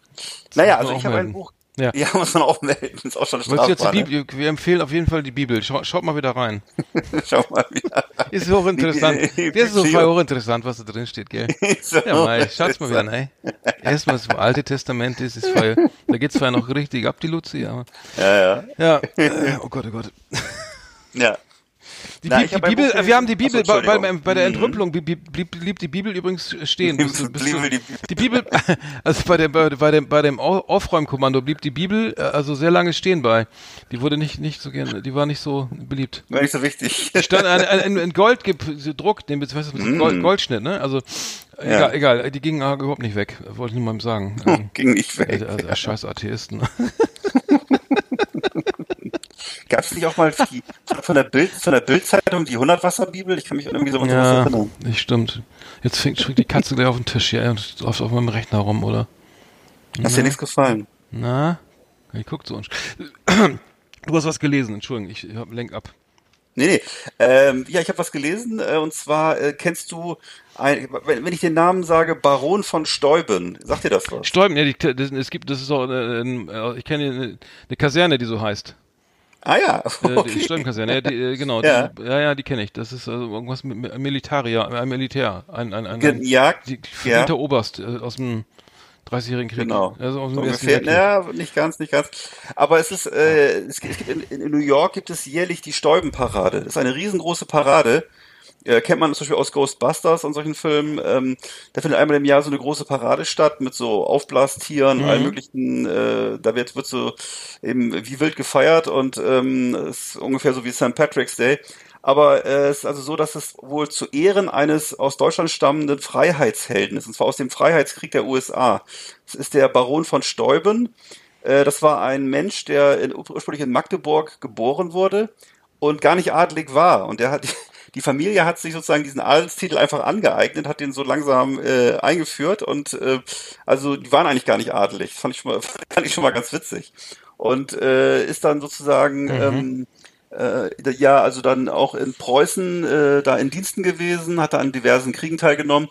Naja,
muss
also ich habe ein. Buch.
Ja.
Ja, muss man auch melden. Ist auch schon
du jetzt die
strafbar. ne?
Bibel, wir empfehlen auf jeden Fall die Bibel. Schau, schaut mal wieder rein.
Schau mal wieder.
Ist hochinteressant. Das ist so hochinteressant, was da drin steht, gell?
So.
Ja, mal, schaut's mal wieder, ne? Erstmal das Alte Testament ist, ist voll, da geht's zwar noch richtig ab, die Luzi, aber,
Ja, ja.
ja, oh Gott, oh Gott.
Ja.
Die,
Na,
die Bibel,
Buch
wir haben die. Bibel,
Achso,
bei, bei, bei der
Mhm.
Entrümpelung blieb, blieb, blieb die Bibel übrigens stehen. Bist
blieb
du-
die-
Bibel, also bei dem, bei, dem, bei dem Au- Aufräumkommando blieb die Bibel äh, also sehr lange stehen bei. Die wurde nicht, nicht so gerne, die war nicht so beliebt.
War nicht so wichtig.
stand ein, ein, ein, Gold gedruckt, das,
Mm.
Gold, Goldschnitt, ne? Also egal, egal, die gingen überhaupt nicht weg, wollte ich mal sagen.
Ging nicht weg.
also, also, scheiß Atheisten.
Gab es nicht auch mal die, von der Bild, von der Bildzeitung die 100 Wasserbibel? Ich kann mich irgendwie so an sowas
ja,
erinnern.
nicht stimmt. Jetzt fängt, die Katze gleich auf den Tisch hier und läuft auf meinem Rechner rum, oder?
Hast dir nichts gefallen?
Na? Ich guck so. Du hast was gelesen, Entschuldigung, ich, ich hab lenk ab.
Nee, nee. Ähm, ja, ich habe was gelesen äh, und zwar äh, kennst du, ein, wenn, ich den Namen sage, Baron von Steuben, sagt dir das was?
Stäuben, ja, die, das, es gibt, das ist auch, äh, äh, ich kenne eine, eine Kaserne, die so heißt.
Ah ja,
Äh, Die
okay.
Stäubenkaserne, ja, die, äh, genau.
Ja.
Die, ja, ja, die kenne ich. Das ist also irgendwas mit Militaria, ein Militär, ein, ein, ein, ein
ja,
die,
ja.
Oberst äh, aus dem 30-jährigen Krieg.
Genau.
Also aus
So
dem Ersten
ungefähr. Naja, nicht ganz, nicht ganz. Aber es ist, äh, es gibt in, in New York gibt es jährlich die Stäubenparade. Das ist eine riesengroße Parade. Äh, kennt man zum Beispiel aus Ghostbusters und solchen Filmen. Ähm, da findet einmal im Jahr so eine große Parade statt mit so Aufblastieren,
Mhm.
allen möglichen. Äh, da wird wird so eben wie wild gefeiert und ähm, ist ungefähr so wie St. Patrick's Day. Aber äh, es ist also so, dass es wohl zu Ehren eines aus Deutschland stammenden Freiheitshelden ist, und zwar aus dem Freiheitskrieg der USA. Das ist der Baron von Steuben. Äh, das war ein Mensch, der in, ursprünglich in Magdeburg geboren wurde und gar nicht adelig war. Und der hat die Familie hat sich sozusagen diesen Adelstitel einfach angeeignet, hat den so langsam äh, eingeführt und äh, also die waren eigentlich gar nicht adelig. Das fand ich schon mal, fand ich schon mal ganz witzig. Und äh, ist dann sozusagen ähm, äh, ja, also dann auch in Preußen äh, da in Diensten gewesen, hat da an diversen Kriegen teilgenommen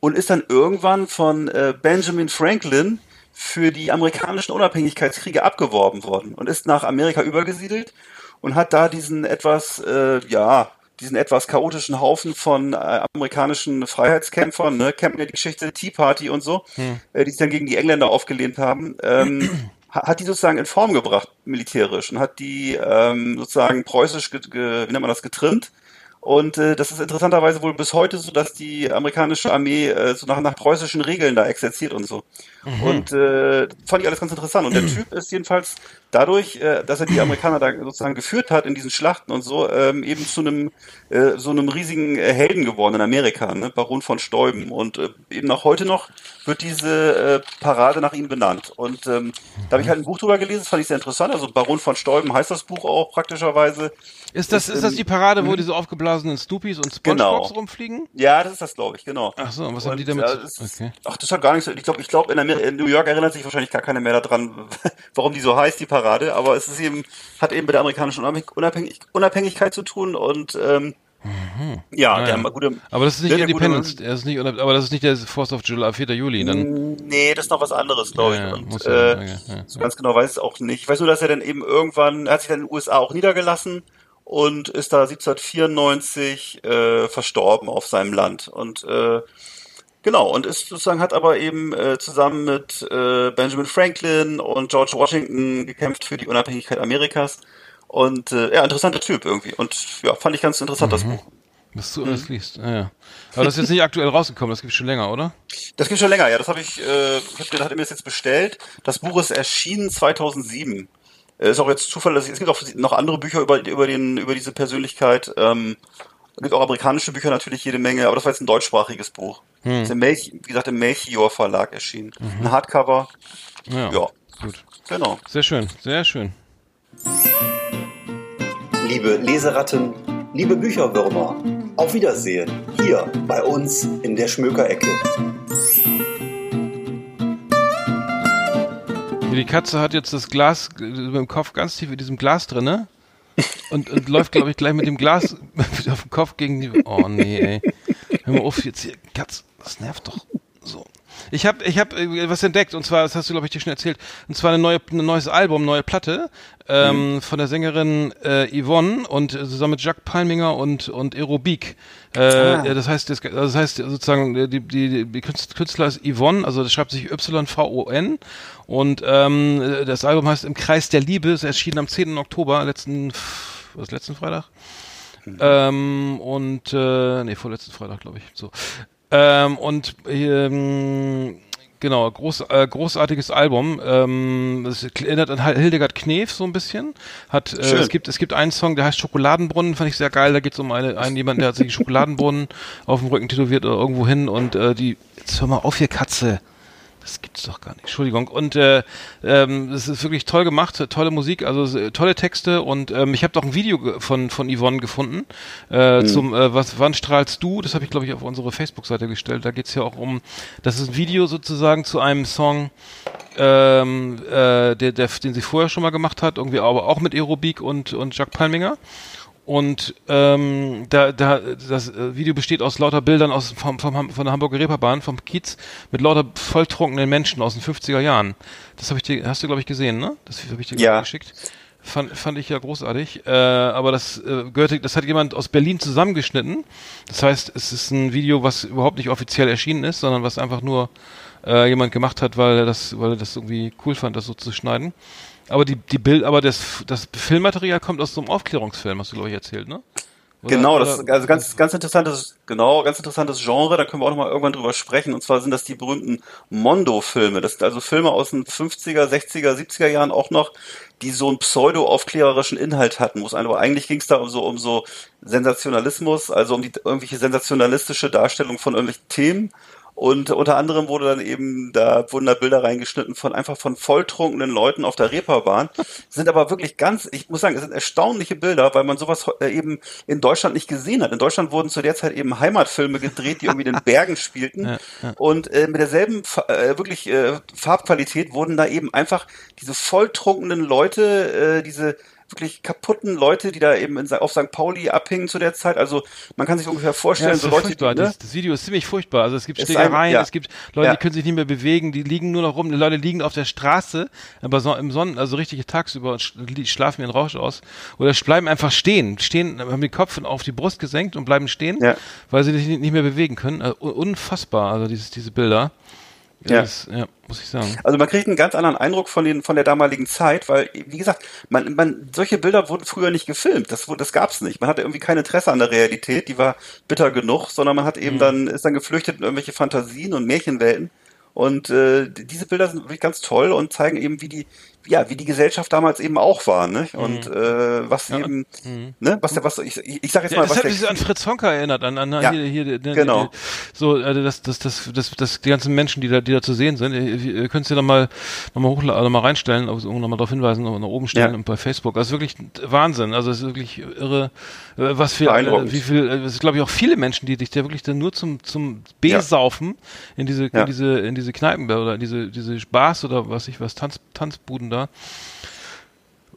und ist dann irgendwann von äh, Benjamin Franklin für die amerikanischen Unabhängigkeitskriege abgeworben worden und ist nach Amerika übergesiedelt und hat da diesen etwas, äh, ja, diesen etwas chaotischen Haufen von äh, amerikanischen Freiheitskämpfern, ne, kennt ja die Geschichte Tea Party und so, äh, die sich dann gegen die Engländer aufgelehnt haben, ähm, ha- hat die sozusagen in Form gebracht, militärisch, und hat die ähm, sozusagen preußisch, ge ge wie nennt man das, getrimmt. Und äh, das ist interessanterweise wohl bis heute so, dass die amerikanische Armee äh, so nach, nach preußischen Regeln da exerziert und so. Und äh, fand ich alles ganz interessant. Und der Typ ist jedenfalls dadurch, äh, dass er die Amerikaner da sozusagen geführt hat in diesen Schlachten und so, ähm, eben zu einem äh, so einem riesigen äh, Helden geworden in Amerika, ne? Baron von Steuben. Und äh, eben auch heute noch wird diese äh, Parade nach ihm benannt. Und ähm, da habe ich halt ein Buch drüber gelesen, das fand ich sehr interessant. Also Baron von Steuben heißt das Buch auch praktischerweise.
Ist das,
Ist,
ist das die Parade, wo diese aufgeblasenen Stoopies und Spongebobs
Genau.
rumfliegen?
Ja, das ist das, glaube ich, genau.
Ach so, und was haben die
Und,
damit
äh,
zu-
das,
okay.
Ach, das hat gar nichts. Ich glaube, ich glaube in, Amer- in New York erinnert sich wahrscheinlich gar keiner mehr daran, warum die so heißt, die Parade. Aber es ist eben hat eben mit der amerikanischen Unabhängig Unabhängig Unabhängigkeit zu tun und ähm, ja,
Ah,
der
ja.
gute.
Aber das ist nicht
der, der
Independence,
Gute,
er ist nicht, aber das ist nicht der Force of July, 4. Juli, dann.
nee, das ist noch was anderes, glaube ich.
Ja, ja,
und, äh,
ja, okay, ja,
so ganz genau weiß ich es auch nicht. Ich weiß nur, dass er dann eben irgendwann, er hat sich dann in den USA auch niedergelassen und ist da 1794 äh, verstorben auf seinem Land. Und äh, Genau, und ist sozusagen hat aber eben äh, zusammen mit äh, Benjamin Franklin und George Washington gekämpft für die Unabhängigkeit Amerikas. Und äh, ja, interessanter Typ irgendwie. Und ja, fand ich ganz interessant, das Buch.
Was du alles liest. Ah, ja. Aber das ist jetzt nicht aktuell rausgekommen, das gibt schon länger, oder?
Das gibt schon länger, ja. Das habe ich, äh, ich hab, hat er mir das jetzt bestellt. Das Buch ist erschienen 2007. Äh, Ist auch jetzt Zufall, dass ich, es gibt auch noch andere Bücher über, über, den, über diese Persönlichkeit. Ähm, es gibt auch amerikanische Bücher natürlich jede Menge, aber das war jetzt ein deutschsprachiges Buch.
Hm.
Ist im Melch, wie gesagt, im Melchior Verlag erschienen. Ein Hardcover.
Ja.
Ja,
Gut.
genau.
Sehr schön, sehr schön.
Liebe Leseratten, liebe Bücherwürmer, auf Wiedersehen hier bei uns in der Schmökerecke.
Die Katze hat jetzt das Glas mit dem Kopf ganz tief in diesem Glas drinne und, und läuft, glaube ich, gleich mit dem Glas auf dem Kopf gegen die. Oh nee, ey. Hör mal auf jetzt hier. Katz, das nervt doch so. Ich habe ich hab äh, was entdeckt und zwar, das hast du, glaube ich, dir schon erzählt, und zwar eine neue, ein neues Album, neue Platte ähm, von der Sängerin äh, Yvonne und äh, zusammen mit Jacques Palminger und, und Aerobik. Äh,
Ah.
Das heißt, das, das heißt sozusagen, die, die, die Künstler ist Yvonne, also das schreibt sich Y-V-O-N und ähm, das Album heißt Im Kreis der Liebe, ist erschienen am 10. Oktober, letzten, was, letzten Freitag? Ähm, und, äh, nee, vorletzten Freitag, glaube ich, so. Ähm, und, ähm, genau, groß, äh, großartiges Album. Ähm, es erinnert an Hildegard Knef so ein bisschen. Hat, äh, es gibt, es gibt einen Song, der heißt Schokoladenbrunnen, fand ich sehr geil. Da geht es um eine, einen jemand, der hat sich Schokoladenbrunnen auf dem Rücken tätowiert oder irgendwo hin und äh, die, jetzt hör mal auf hier, Katze. Das gibt's doch gar nicht. Entschuldigung. Und äh, ähm, es ist wirklich toll gemacht, tolle Musik, also äh, tolle Texte und ähm, ich habe doch ein Video von von Yvonne gefunden äh, zum äh, was wann strahlst du? Das habe ich glaube ich auf unsere Facebook-Seite gestellt. Da geht's ja auch um, das ist ein Video sozusagen zu einem Song, ähm, äh, der, der den sie vorher schon mal gemacht hat, irgendwie aber auch mit Aerobik und und Jacques Palminger. Und ähm, da, da, das äh, Video besteht aus lauter Bildern aus vom, vom, von der Hamburger Reeperbahn, vom Kiez, mit lauter volltrunkenen Menschen aus den 50er Jahren. Das habe ich dir, hast du glaube ich gesehen, ne? Das habe ich dir
Ja.
geschickt. Fand, fand ich ja großartig. Äh, aber das äh, gehörte, das hat jemand aus Berlin zusammengeschnitten. Das heißt, es ist ein Video, was überhaupt nicht offiziell erschienen ist, sondern was einfach nur äh, jemand gemacht hat, weil er das, weil er das irgendwie cool fand, das so zu schneiden. Aber die, die Bild, aber das, das Filmmaterial kommt aus so einem Aufklärungsfilm, hast du glaube ich erzählt, ne? Oder-
Genau, das ist also ganz, ganz interessantes, genau, ganz interessantes Genre, da können wir auch noch mal irgendwann drüber sprechen. Und zwar sind das die berühmten Mondo-Filme. Das sind also Filme aus den 50er, 60er, 70er Jahren auch noch, die so einen pseudo-aufklärerischen Inhalt hatten, es aber eigentlich ging es da um so, um so Sensationalismus, also um die irgendwelche sensationalistische Darstellung von irgendwelchen Themen. Und unter anderem wurde dann eben, da wurden da Bilder reingeschnitten von einfach von volltrunkenen Leuten auf der Reeperbahn. Sind aber wirklich ganz, ich muss sagen, es sind erstaunliche Bilder, weil man sowas äh, eben in Deutschland nicht gesehen hat. In Deutschland wurden zu der Zeit eben Heimatfilme gedreht, die irgendwie in den Bergen spielten.
Ja, ja.
Und äh, mit derselben äh, wirklich äh, Farbqualität wurden da eben einfach diese volltrunkenen Leute, äh, diese wirklich kaputten Leute, die da eben in, auf St. Pauli abhingen zu der Zeit. Also man kann sich ungefähr
Ja,
vorstellen,
das ist
so
ja
Leute,
furchtbar.
die, ne?
das, das Video ist ziemlich furchtbar. Also es gibt
Ist
Schlägereien,
ja.
es gibt Leute,
Ja.
die können sich nicht mehr bewegen, die liegen nur noch rum. Die Leute liegen auf der Straße, aber so im Sonnen, also richtig tagsüber und schlafen ihren Rausch aus. Oder bleiben einfach stehen, stehen, haben den Kopf auf die Brust gesenkt und bleiben stehen,
Ja.
weil sie sich nicht mehr bewegen können. Also, un- unfassbar, also dieses, diese Bilder.
Ja.
Das, ja, muss ich sagen.
Also man kriegt einen ganz anderen Eindruck von den von der damaligen Zeit, weil wie gesagt, man, man solche Bilder wurden früher nicht gefilmt. Das das gab's nicht. Man hatte irgendwie kein Interesse an der Realität, die war bitter genug, sondern man hat eben dann ist dann geflüchtet in irgendwelche Fantasien und Märchenwelten. Und äh, die- diese Bilder sind wirklich ganz toll und zeigen eben, wie die ja, wie die Gesellschaft damals eben auch war, ne? Und äh, was eben, ne, was der was ich ich, sag jetzt
Ja,
mal,
das
was
hat mich an Fritz Honka erinnert, an, an
Ja,
hier, hier, hier,
genau.
so, äh, das, das, das, das, das, die ganzen Menschen, die da, die da zu sehen sind, ihr, ihr könnt sie noch mal, noch mal hochladen, also mal reinstellen, also noch mal darauf hinweisen, noch nach oben stellen
Ja.
und bei Facebook. Das ist wirklich Wahnsinn, also es ist wirklich irre, äh, was für, äh, wie viel, äh, es ist glaube ich auch viele Menschen, die dich da wirklich dann nur zum, zum Besaufen in diese,
Ja.
in diese, in diese Kneipen oder in diese, diese Bars oder was ich was, Tanz, Tanzbuden da.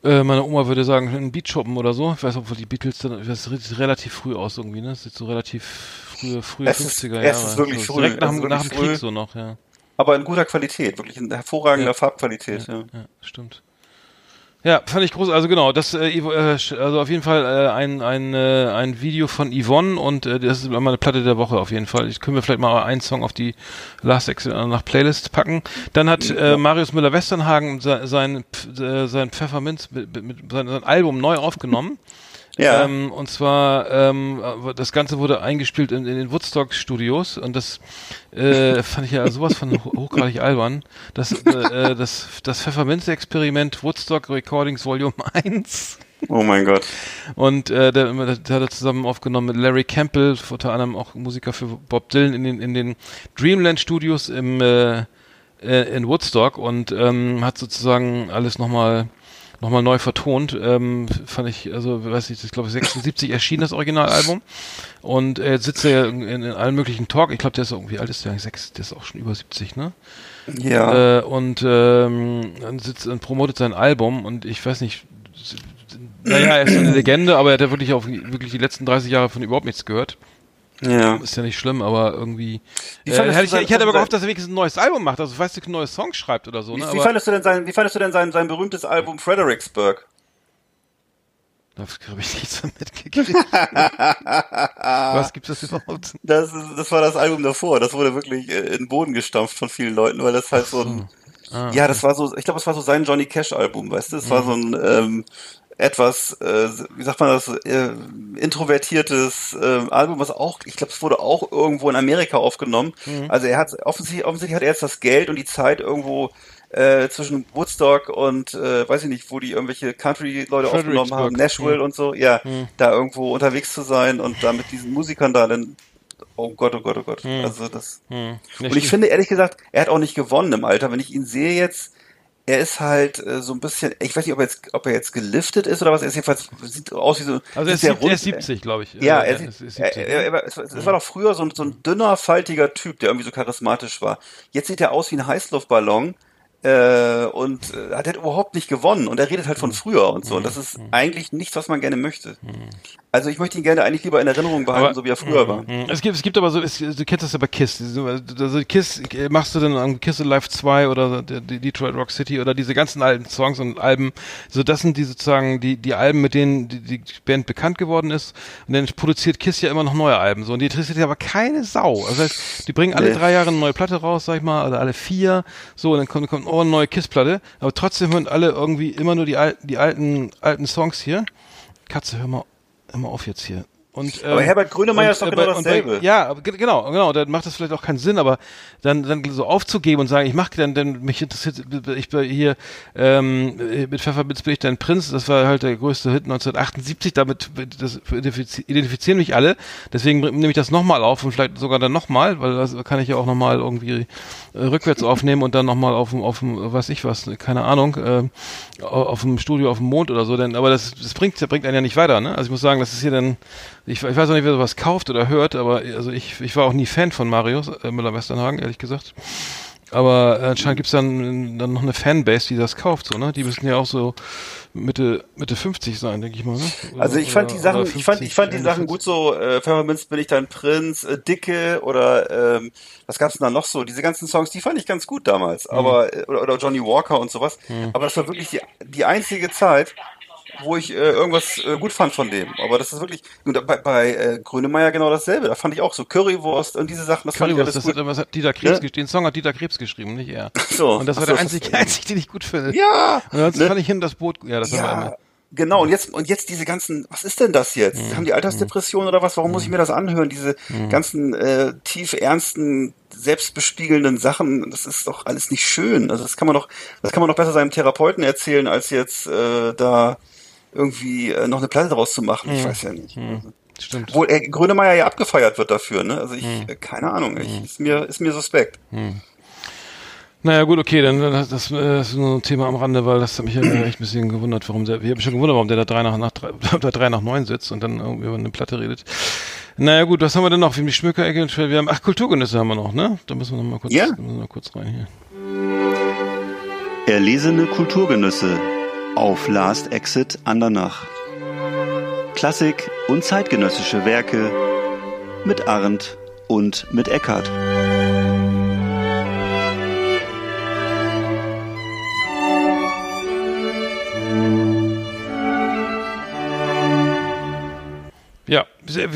Äh, meine Oma würde sagen, ein Beatshoppen oder so. Ich weiß nicht, ob die Beatles dann, das sieht relativ früh aus irgendwie, ne? Das sieht so relativ frühe, frühe
Es ist-
50er
es
Jahre.
ist wirklich
so,
früh,
Direkt nach,
es
dem-
ist
nach dem Krieg so noch, ja.
aber in guter Qualität, wirklich in hervorragender
Ja.
Farbqualität, ja.
Ja, stimmt. Ja, fand ich groß. Also genau, das äh, äh, also auf jeden Fall äh, ein ein äh, ein Video von Yvonne und äh, das ist meine Platte der Woche auf jeden Fall. Ich können wir vielleicht mal einen Song auf die Last Exit nach Playlist packen. Dann hat äh, Marius Müller Westernhagen sein sein, äh, sein Pfefferminz mit, mit, mit sein, sein Album neu aufgenommen.
Ja.
Ähm, und zwar, ähm, das Ganze wurde eingespielt in, in den Woodstock Studios und das äh, fand ich ja sowas von ho- hochgradig albern. Das, äh, das, das Pfefferminz-Experiment Woodstock Recordings Volume 1.
Oh mein Gott.
Und äh, der, der hat er zusammen aufgenommen mit Larry Campbell, unter anderem auch Musiker für Bob Dylan in den, in den Dreamland Studios im, äh, äh, in Woodstock und ähm, hat sozusagen alles nochmal noch mal neu vertont. Ähm, fand ich, also weiß ich, ich glaube 76 erschien das Originalalbum und er sitzt ja in, in, in allen möglichen Talk. Ich glaube, der ist irgendwie wie alt ist der? eigentlich? Sechs, der ist auch schon über 70, ne?
Ja.
Äh, und ähm, dann sitzt und promotet sein Album und ich weiß nicht, naja, er ist eine Legende, aber er hat ja wirklich auch wirklich die letzten 30 Jahre von überhaupt nichts gehört.
Ja.
Ist ja nicht schlimm, aber irgendwie.
Wie
Äh, hätte ich, ich hatte aber gehofft, dass er wenigstens ein neues Album macht, also weißt du, neue Songs schreibt oder so,
Wie,
ne?
wie
Aber
fandest du denn sein, wie fandest du denn sein, sein berühmtes Album Fredericksburg?
da habe ich nichts so mitgekriegt. Was gibt's das überhaupt?
Das, ist- das war das Album davor. Das wurde wirklich äh, in den Boden gestampft von vielen Leuten, weil das halt so ein,
Ah,
ja, das war so, ich glaube, es war so sein Johnny Cash Album, weißt du? Es war so ein ähm, etwas, äh, wie sagt man das, äh, introvertiertes äh, Album, was auch, ich glaube, es wurde auch irgendwo in Amerika aufgenommen. Also er hat offensichtlich, offensichtlich hat er jetzt das Geld und die Zeit irgendwo äh, zwischen Woodstock und äh, weiß ich nicht, wo die irgendwelche Country-Leute aufgenommen haben. Nashville und so, ja, da irgendwo unterwegs zu sein und da mit diesen Musikern da dann Oh Gott, oh Gott, oh Gott. Also das.
Hm.
Und ich finde ehrlich gesagt, er hat auch nicht gewonnen im Alter. Wenn ich ihn sehe jetzt, er ist halt äh, so ein bisschen, ich weiß nicht, ob er jetzt, ob er jetzt geliftet ist oder was. Er ist jedenfalls sieht aus wie so.
also er ist, sieb- er ist
rund.
70, glaube ich.
Ja,
Äh,
er,
ist, ist
er,
70.
er, er, es, war- es war doch früher so ein, so ein dünner, faltiger Typ, der irgendwie so charismatisch war. Jetzt sieht er aus wie ein Heißluftballon äh, und äh, hat halt überhaupt nicht gewonnen. Und er redet halt von früher und so. Und das ist eigentlich nichts, was man gerne möchte. Also ich möchte ihn gerne eigentlich lieber in Erinnerung behalten,
Aber-
so wie er früher war.
Mhm. Es gibt, es gibt aber so, es, du kennst das ja bei KISS. Also KISS, machst du dann an KISS Alive 2 oder Detroit Rock City oder diese ganzen alten Songs und Alben. So, das sind die sozusagen die, die Alben, mit denen die, die Band bekannt geworden ist. Und dann produziert KISS ja immer noch neue Alben. So, und die interessiert ja aber keine Sau. Also, heißt, die bringen alle
Nee.
drei Jahre eine neue Platte raus, sag ich mal, oder alle vier. So, und dann kommt, kommt oh, eine neue KISS-Platte. Aber trotzdem hören alle irgendwie immer nur die alten, die alten, alten Songs hier. Katze, hör mal, hör mal auf jetzt hier. Und,
Aber
ähm,
Herbert Grönemeyer
und,
ist doch
äh,
genau
bei- und bei-
dasselbe.
Ja, genau, genau. Dann macht das vielleicht auch keinen Sinn, aber dann, dann so aufzugeben und sagen, ich mache dann, dann mich interessiert, ich bin hier ähm, mit Pfefferminz bin ich dein Prinz. Das war halt der größte Hit 1978. Damit das identifiz- identifizieren mich alle. Deswegen nehme ich das nochmal auf und vielleicht sogar dann nochmal, weil das kann ich ja auch nochmal irgendwie äh, rückwärts aufnehmen und dann nochmal auf dem, auf dem, was ich was, keine Ahnung, äh, auf dem Studio auf dem Mond oder so. Denn, aber das, das bringt, das bringt einen ja nicht weiter. Ne? Also ich muss sagen, das ist hier dann ich, ich weiß auch nicht, wer sowas kauft oder hört, aber also ich, ich war auch nie Fan von Marius äh, Müller-Westernhagen, ehrlich gesagt. Aber anscheinend gibt's dann, dann noch eine Fanbase, die das kauft, so, ne? Die müssen ja auch so Mitte, Mitte 50 sein, denke ich mal, ne? Oder-
Also ich fand die Sachen,
oder
ich fand, ich fand die
50,
Sachen gut so, äh, Pfefferminz bin ich dein Prinz, äh, Dicke oder ähm, was gab's denn da noch so? Diese ganzen Songs, die fand ich ganz gut damals,
Mhm.
aber äh, oder, oder Johnny Walker und sowas. Aber das war wirklich die, die einzige Zeit, wo ich äh, irgendwas äh, gut fand von dem. Aber das ist wirklich und bei, bei äh, Grönemeyer genau dasselbe. Da fand ich auch so Currywurst und diese Sachen, das fand ich
Currywurst,
alles
das
gut.
hat, Dieter Krebs,
Ja?
den Song hat Dieter Krebs geschrieben, nicht er.
So,
Und das war
so,
der einzige, einzige, den ich gut finde.
Ja,
Und sonst
ne?
fand ich hin das Boot, ja, das war
Ja,
immer.
genau. Und jetzt, und jetzt diese ganzen, was ist denn das jetzt?
Mhm.
Haben die Altersdepression oder was? Warum muss ich mir das anhören? Diese ganzen äh, tief ernsten, selbstbespiegelnden Sachen, das ist doch alles nicht schön. Also das kann man doch, das kann man doch besser seinem Therapeuten erzählen, als jetzt äh, da irgendwie äh, noch eine Platte draus zu machen. Ich weiß ja nicht.
Stimmt.
Obwohl äh, Grönemeyer ja abgefeiert wird dafür, ne? Also ich,
Mhm.
äh, keine Ahnung, ich, ist mir, ist mir suspekt.
Naja, gut, okay, dann das, das äh, ist nur ein Thema am Rande, weil das hat mich ja echt ein bisschen gewundert, warum der, ich habe mich schon gewundert, warum der da drei nach, nach drei, da drei nach neun sitzt und dann irgendwie über eine Platte redet. Naja, gut, was haben wir denn noch? Wir haben die Schmückerecke, wir haben, ach, Kulturgenüsse haben wir noch, ne? Da müssen wir noch mal kurz,
Ja.
da müssen wir noch kurz rein hier.
Erlesene Kulturgenüsse auf Last Exit Andernach. Klassik und zeitgenössische Werke mit Arndt und mit Eckart.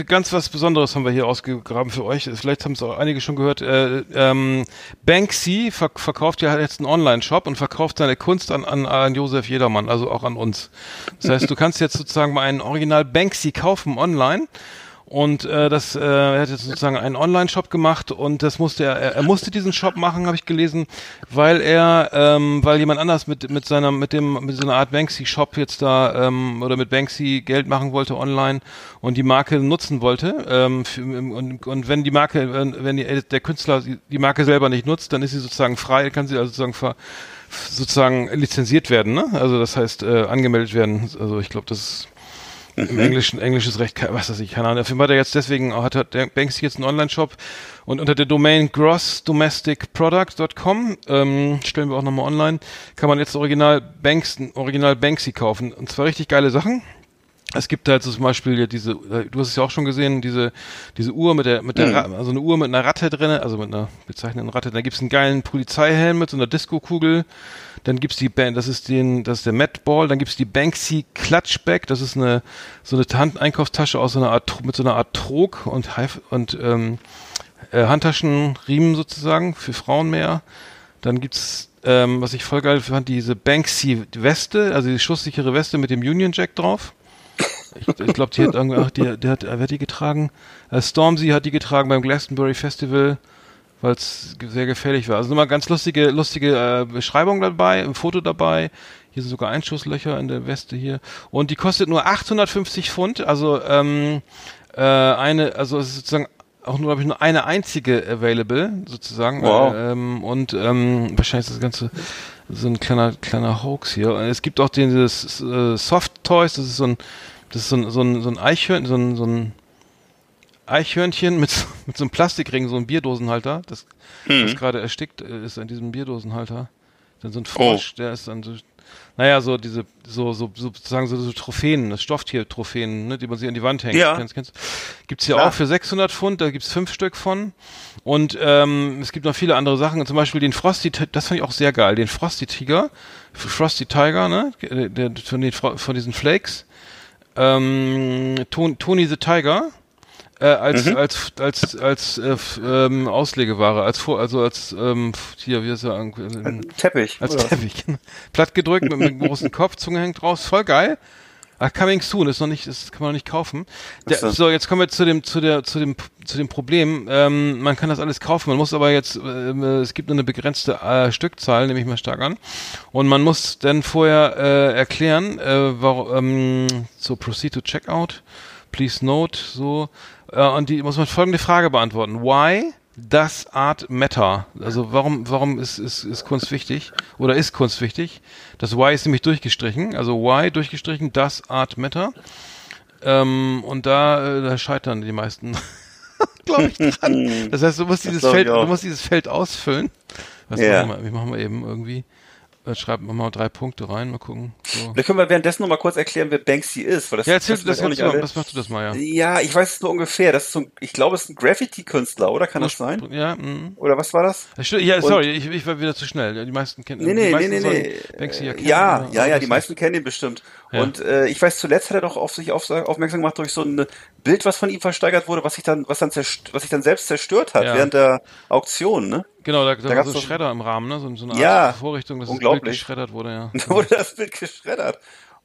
Ganz was Besonderes haben wir hier ausgegraben für euch. Vielleicht haben es auch einige schon gehört. Äh, ähm, Banksy verk verkauft ja jetzt einen Online-Shop und verkauft seine Kunst an, an, an Josef Jedermann, also auch an uns. Das heißt, du kannst jetzt sozusagen mal einen Original Banksy kaufen online und äh, das, äh, er hat jetzt sozusagen einen Online-Shop gemacht und das musste er, er, er musste diesen Shop machen, habe ich gelesen, weil er, ähm, weil jemand anders mit mit seiner, mit dem, mit so einer Art Banksy-Shop jetzt da ähm, oder mit Banksy Geld machen wollte online und die Marke nutzen wollte. Ähm, für, und, und wenn die Marke, wenn die, der Künstler die Marke selber nicht nutzt, dann ist sie sozusagen frei, kann sie also sozusagen ver, sozusagen lizenziert werden, ne? Also das heißt äh, angemeldet werden. Also ich glaube, das im Englischen, englisches Recht, was weiß ich, keine Ahnung. Dafür hat er jetzt deswegen, hat, hat Banksy jetzt einen Online-Shop und unter der Domain grossdomesticproduct.com, ähm, stellen wir auch nochmal online, kann man jetzt original Banks, original Banksy kaufen. Und zwar richtig geile Sachen. Es gibt halt so zum Beispiel ja diese, du hast es ja auch schon gesehen, diese, diese Uhr mit der, mit der, mhm. also eine Uhr mit einer Ratte drin, also mit einer bezeichneten Ratte. Da gibt's einen geilen Polizeihelm mit so einer Disco-Kugel. Dann gibt's die Band, das ist den, das ist der Matt Ball. Dann gibt's die Banksy Clutchback. Das ist eine, so eine Handeinkaufstasche aus so einer Art, mit so einer Art Trog und, und, ähm, äh, Handtaschenriemen sozusagen für Frauen mehr. Dann gibt's ähm, was ich voll geil fand, diese Banksy Weste, also die schusssichere Weste mit dem Union Jack drauf. Ich, ich glaube, die hat irgendwie, ach, die, der hat, wer hat die getragen? Äh, Stormzy hat die getragen beim Glastonbury Festival, weil es sehr gefährlich war. Also nochmal ganz lustige, lustige äh, Beschreibung dabei, ein Foto dabei. Hier sind sogar Einschusslöcher in der Weste hier. Und die kostet nur 850 Pfund. Also ähm, äh, eine, also es ist sozusagen auch nur, glaube ich, nur eine einzige available, sozusagen.
Wow.
Ähm, und ähm, wahrscheinlich ist das Ganze so ein kleiner, kleiner Hoax hier. Es gibt auch dieses äh, Soft Toys, das ist so ein das ist so ein, so ein, so ein Eichhörnchen, so ein, so ein Eichhörnchen mit, mit so einem Plastikring, so ein Bierdosenhalter, das, mhm. das gerade erstickt ist an diesem Bierdosenhalter. Dann so ein Frosch, oh. der ist dann so, naja, so diese, so, so, sozusagen so, so Trophäen, das Stofftier-Trophäen, ne, die man sich an die Wand hängt.
Ja.
Kennst, kennst. Gibt's hier ja. auch für 600 Pfund, da gibt's fünf Stück von. Und ähm, es gibt noch viele andere Sachen, zum Beispiel den Frosty, das fand ich auch sehr geil, den Frosty Tiger, Frosty Tiger, ne, der, der von, den, von diesen Flakes ähm, Tony the Tiger äh, als, mhm. als als als äh, ähm, Auslegeware, als vor, also als ähm, hier wie ist er
äh, Teppich
als oder? Teppich platt gedrückt mit, mit einem großen Kopf, Zunge hängt raus, voll geil. Ah, coming soon ist noch nicht, das kann man noch nicht kaufen. Der, so. so. jetzt kommen wir zu dem, zu der, zu dem, zu dem Problem. Ähm, man kann das alles kaufen, man muss aber jetzt, äh, es gibt nur eine begrenzte äh, Stückzahl, nehme ich mal stark an. Und man muss dann vorher äh, erklären, äh, warum, ähm, so proceed to checkout, please note, so. Äh, und die muss man folgende Frage beantworten. Why does Art matter? Also warum, warum ist, ist, ist Kunst wichtig? Oder ist Kunst wichtig? Das Why ist nämlich durchgestrichen. Also Why durchgestrichen, does Art matter? Ähm, und da, äh, da scheitern die meisten, glaube ich, dran. Das heißt, du musst dieses Feld, du musst dieses Feld ausfüllen. Was yeah. machen wir? Wie machen wir eben irgendwie? Schreiben wir mal drei Punkte rein, mal gucken.
So. Dann können wir währenddessen noch mal kurz erklären, wer Banksy ist. Weil das,
ja, erzähl das,
das,
das, nicht mal, das machst du das mal, ja.
Ja, ich weiß es nur ungefähr. Das ist so ein, ich glaube, es ist ein Graffiti-Künstler, oder? Kann das sein?
Ja. Mh.
Oder was war das?
Ja, sorry, ich, ich war wieder zu schnell. Die meisten kennen
nee, nee, nee, nee, nee.
Banksy ja
kennen. Ja, ja, ja, die meisten kennen ihn bestimmt. Ja. Und äh, ich weiß, zuletzt hat er doch auf sich auf, aufmerksam gemacht durch so ein Bild, was von ihm versteigert wurde, was sich dann, was dann, was sich dann selbst zerstört hat ja. während der Auktion, ne?
Genau, da, da, da war so ein Schredder im Rahmen, ne? So, so eine Art
ja,
Vorrichtung, dass
unglaublich.
das Bild geschreddert wurde, ja.
Da wurde das Bild geschreddert.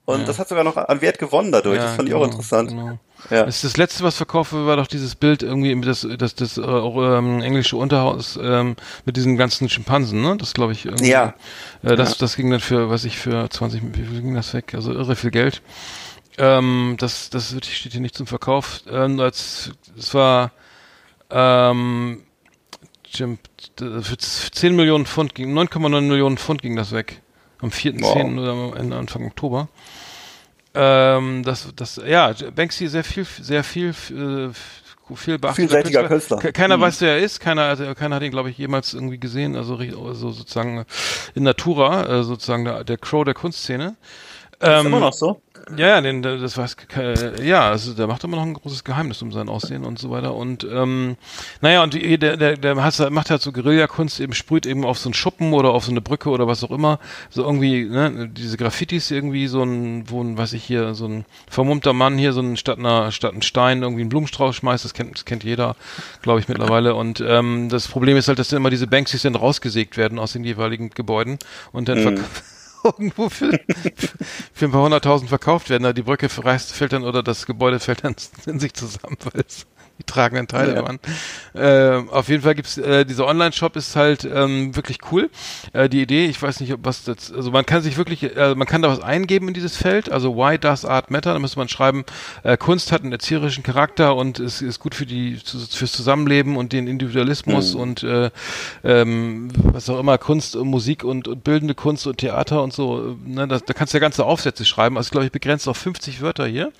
Und ja. das hat sogar noch an Wert gewonnen dadurch. Ja, das fand genau, ich auch genau, interessant. Genau.
Ja. Das, das letzte, was verkauft wurde, war doch dieses Bild irgendwie, das, das, das äh, ähm, englische Unterhaus ähm, mit diesen ganzen Schimpansen, ne? Das glaube ich irgendwie.
Ja.
Äh, das, das ging dann für, was ich für 20, wie viel ging das weg? Also irre viel Geld. Ähm, das, das steht hier nicht zum Verkauf. Ähm, als, es war ähm, für 10 Millionen Pfund ging, 9,9 Millionen Pfund ging das weg. Am 4.10. Wow. oder Ende Anfang Oktober. Ähm, das, das, ja, Banksy sehr viel, sehr viel, äh, viel
beachteter Künstler. Künstler.
Keiner mhm. weiß, wer er ist. Keiner, also, keiner hat ihn, glaube ich, jemals irgendwie gesehen. Also, also sozusagen in Natura, äh, sozusagen der, der Crow der Kunstszene.
Ähm, ist immer noch so?
Ja, ja, den, das weiß, äh, ja, also der macht immer noch ein großes Geheimnis um sein Aussehen und so weiter. Und ähm, naja, und der, der, der hat, macht halt so Guerillakunst, eben sprüht eben auf so einen Schuppen oder auf so eine Brücke oder was auch immer. So irgendwie, ne, diese Graffitis irgendwie, so ein, wo ein, weiß ich hier, so ein vermummter Mann hier, so ein statt einer, statt ein Stein irgendwie einen Blumenstrauß schmeißt, das kennt, das kennt jeder, glaube ich, mittlerweile. Und ähm, das Problem ist halt, dass dann immer diese Banksys dann rausgesägt werden aus den jeweiligen Gebäuden und dann
Mhm.
Irgendwo für, für ein paar hunderttausend verkauft werden. Die Brücke reißt, fällt dann oder das Gebäude fällt dann in sich zusammen, weil es die tragenden Teile
Ja.
waren. Äh, auf jeden Fall gibt's äh, dieser Online-Shop ist halt ähm, wirklich cool. Äh, die Idee, ich weiß nicht, ob was das, also man kann sich wirklich, äh, man kann da was eingeben in dieses Feld. Also Why does Art matter? Da müsste man schreiben, äh, Kunst hat einen erzieherischen Charakter und ist, ist gut für die fürs Zusammenleben und den Individualismus und äh, ähm, was auch immer Kunst und Musik und, und bildende Kunst und Theater und so. äh, Ne, da, da kannst du ja ganze Aufsätze schreiben. Also glaube ich begrenzt auf 50 Wörter hier.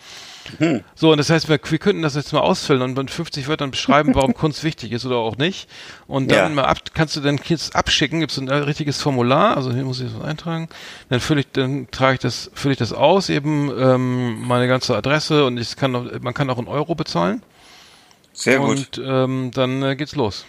So, und das heißt, wir, wir könnten das jetzt mal ausfüllen und mit 50 Wörtern beschreiben, warum Kunst wichtig ist oder auch nicht. Und dann
Ja.
mal ab, kannst du dann jetzt abschicken, gibt es ein äh, richtiges Formular, also hier muss ich das eintragen. Dann fülle ich, dann trage ich das, fülle ich das aus, eben ähm, meine ganze Adresse und ich kann man kann auch in Euro bezahlen.
Sehr gut.
Und ähm, dann äh, geht's los.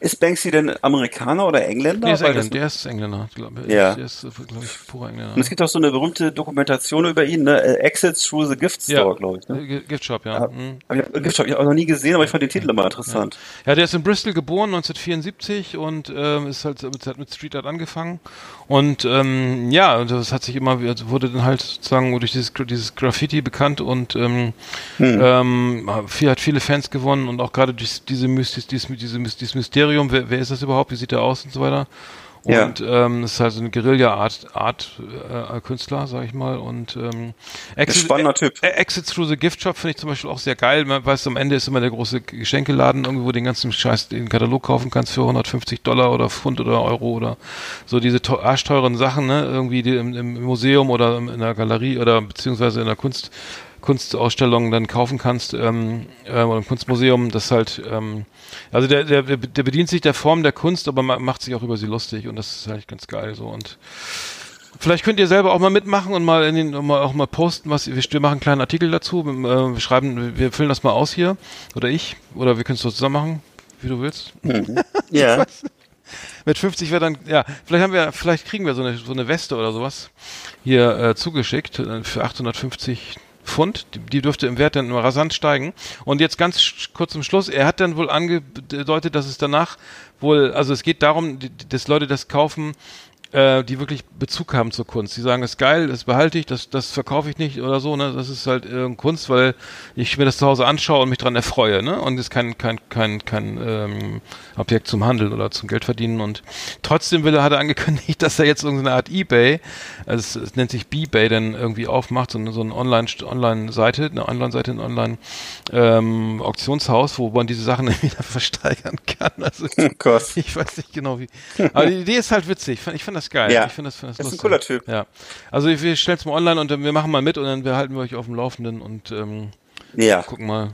Ist Banksy denn Amerikaner oder Engländer?
Nee, ist
das-
der ist Engländer, glaube ich.
Ja.
Der ist, glaube ich, purer Engländer.
Und es gibt auch so eine berühmte Dokumentation über ihn, ne? Äh, Exit Through the Gift Store, glaube ich. Ne?
Äh, Gift Shop, ja.
Ja.
Mhm.
Ich habe Gift Shop, ich hab auch noch nie gesehen, aber ich fand den Titel immer interessant.
Ja, der ist in Bristol geboren, 1974 und ähm, ist halt mit, hat mit Street Art angefangen und ähm, ja, das hat sich immer wieder- wurde dann halt sozusagen durch dieses dieses Graffiti bekannt und ähm, ähm, viel, hat viele Fans gewonnen und auch gerade durch diese Mystis, diese, Mys- dieses Mysterium, wer, wer ist das überhaupt, wie sieht der aus und so weiter.
Ja.
Und ähm, ist halt so eine Guerilla-Art Art, äh, sag ich mal. Und ähm, Exit,
spannender Typ.
Ä- Exit Through the Gift Shop finde ich zum Beispiel auch sehr geil. Man weiß, am Ende ist immer der große Geschenkeladen, irgendwo den ganzen Scheiß, den Katalog kaufen kannst für 150 Dollar oder Pfund oder Euro oder so diese teu- arschteuren Sachen, ne? Irgendwie die im, im Museum oder in der Galerie oder beziehungsweise in der Kunst Kunstausstellung dann kaufen kannst ähm, äh, oder im Kunstmuseum, das halt ähm, also der, der der bedient sich der Form der Kunst, aber ma- macht sich auch über sie lustig und das ist halt ganz geil so und Vielleicht könnt ihr selber auch mal mitmachen und mal in den mal auch mal posten, was wir, machen einen kleinen Artikel dazu, äh, wir schreiben, wir füllen das mal aus hier oder ich oder wir können es so zusammen machen, wie du willst.
Ja.
Mit 50 wäre dann, ja, vielleicht haben wir, vielleicht kriegen wir so eine, so eine Weste oder sowas hier äh, zugeschickt äh, für 850 Pfund. Die, dürfte im Wert dann immer rasant steigen. Und jetzt ganz kurz zum Schluss, er hat dann wohl angedeutet, dass es danach wohl, also es geht darum, dass Leute das kaufen, äh, die wirklich Bezug haben zur Kunst. Die sagen, das ist geil, das behalte ich, das, das verkaufe ich nicht oder so, ne? Das ist halt äh, Kunst, weil ich mir das zu Hause anschaue und mich dran erfreue, ne? Und ist kein, kein, kein, kein ähm, Objekt zum Handeln oder zum Geldverdienen. Und trotzdem will er, hat er angekündigt, dass er jetzt irgendeine Art Ebay, also es, es nennt sich B-Bay, dann irgendwie aufmacht, so eine, so eine Online, Online-Seite, eine Online-Seite, ein Online-Auktionshaus, wo man diese Sachen wieder versteigern kann. Also
Oh
ich weiß nicht genau wie. Aber die Idee ist halt witzig. Ich fand, ich fand das geil.
Ja.
Ich finde das, find das
Das ist ein
lustig.
cooler Typ.
Ja. Also wir stellen es mal online und wir machen mal mit und dann wir halten wir euch auf dem Laufenden und ähm,
Ja.
gucken mal,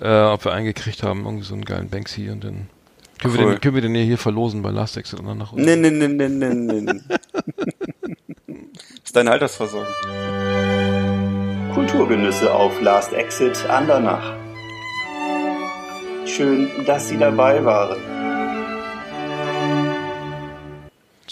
äh, ob wir eingekriegt haben, irgendwie so einen geilen Banksy und dann können, wir,
Cool.
den, können wir den hier verlosen bei Last Exit und dann nach
Nee, nee, nee, nee, nee, nee. ist deine Altersversorgung.
Kulturgenüsse auf Last Exit Andernach. Schön, dass Sie dabei waren.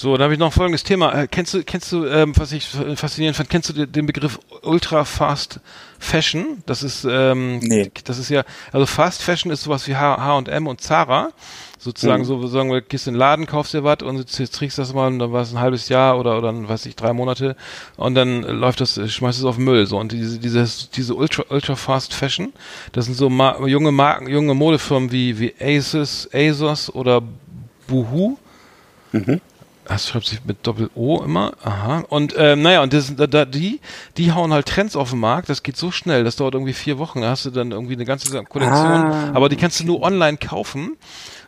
So, dann habe ich noch folgendes Thema. Äh, kennst du, kennst du, ähm, was ich faszinierend fand, kennst du den, Begriff Ultra Fast Fashion? Das ist, ähm,
Nee.
das ist ja, also Fast Fashion ist sowas wie H&M und Zara. Sozusagen, so sagen wir, gehst in den Laden, kaufst dir was und jetzt, trägst das mal und dann war es ein halbes Jahr oder, oder dann, weiß ich, drei Monate und dann läuft das, schmeißt es auf den Müll. So, und diese, dieses, diese Ultra, Ultra Fast Fashion, das sind so Ma junge Marken, junge Modefirmen wie, wie Asus, ASOS oder Boohoo. Das schreibt sich mit Doppel-O immer. Aha. Und ähm, naja, und das, da, da, die, die hauen halt Trends auf den Markt. Das geht so schnell. Das dauert irgendwie vier Wochen. Da hast du dann irgendwie eine ganze Kollektion.
Ah.
Aber die kannst du nur online kaufen.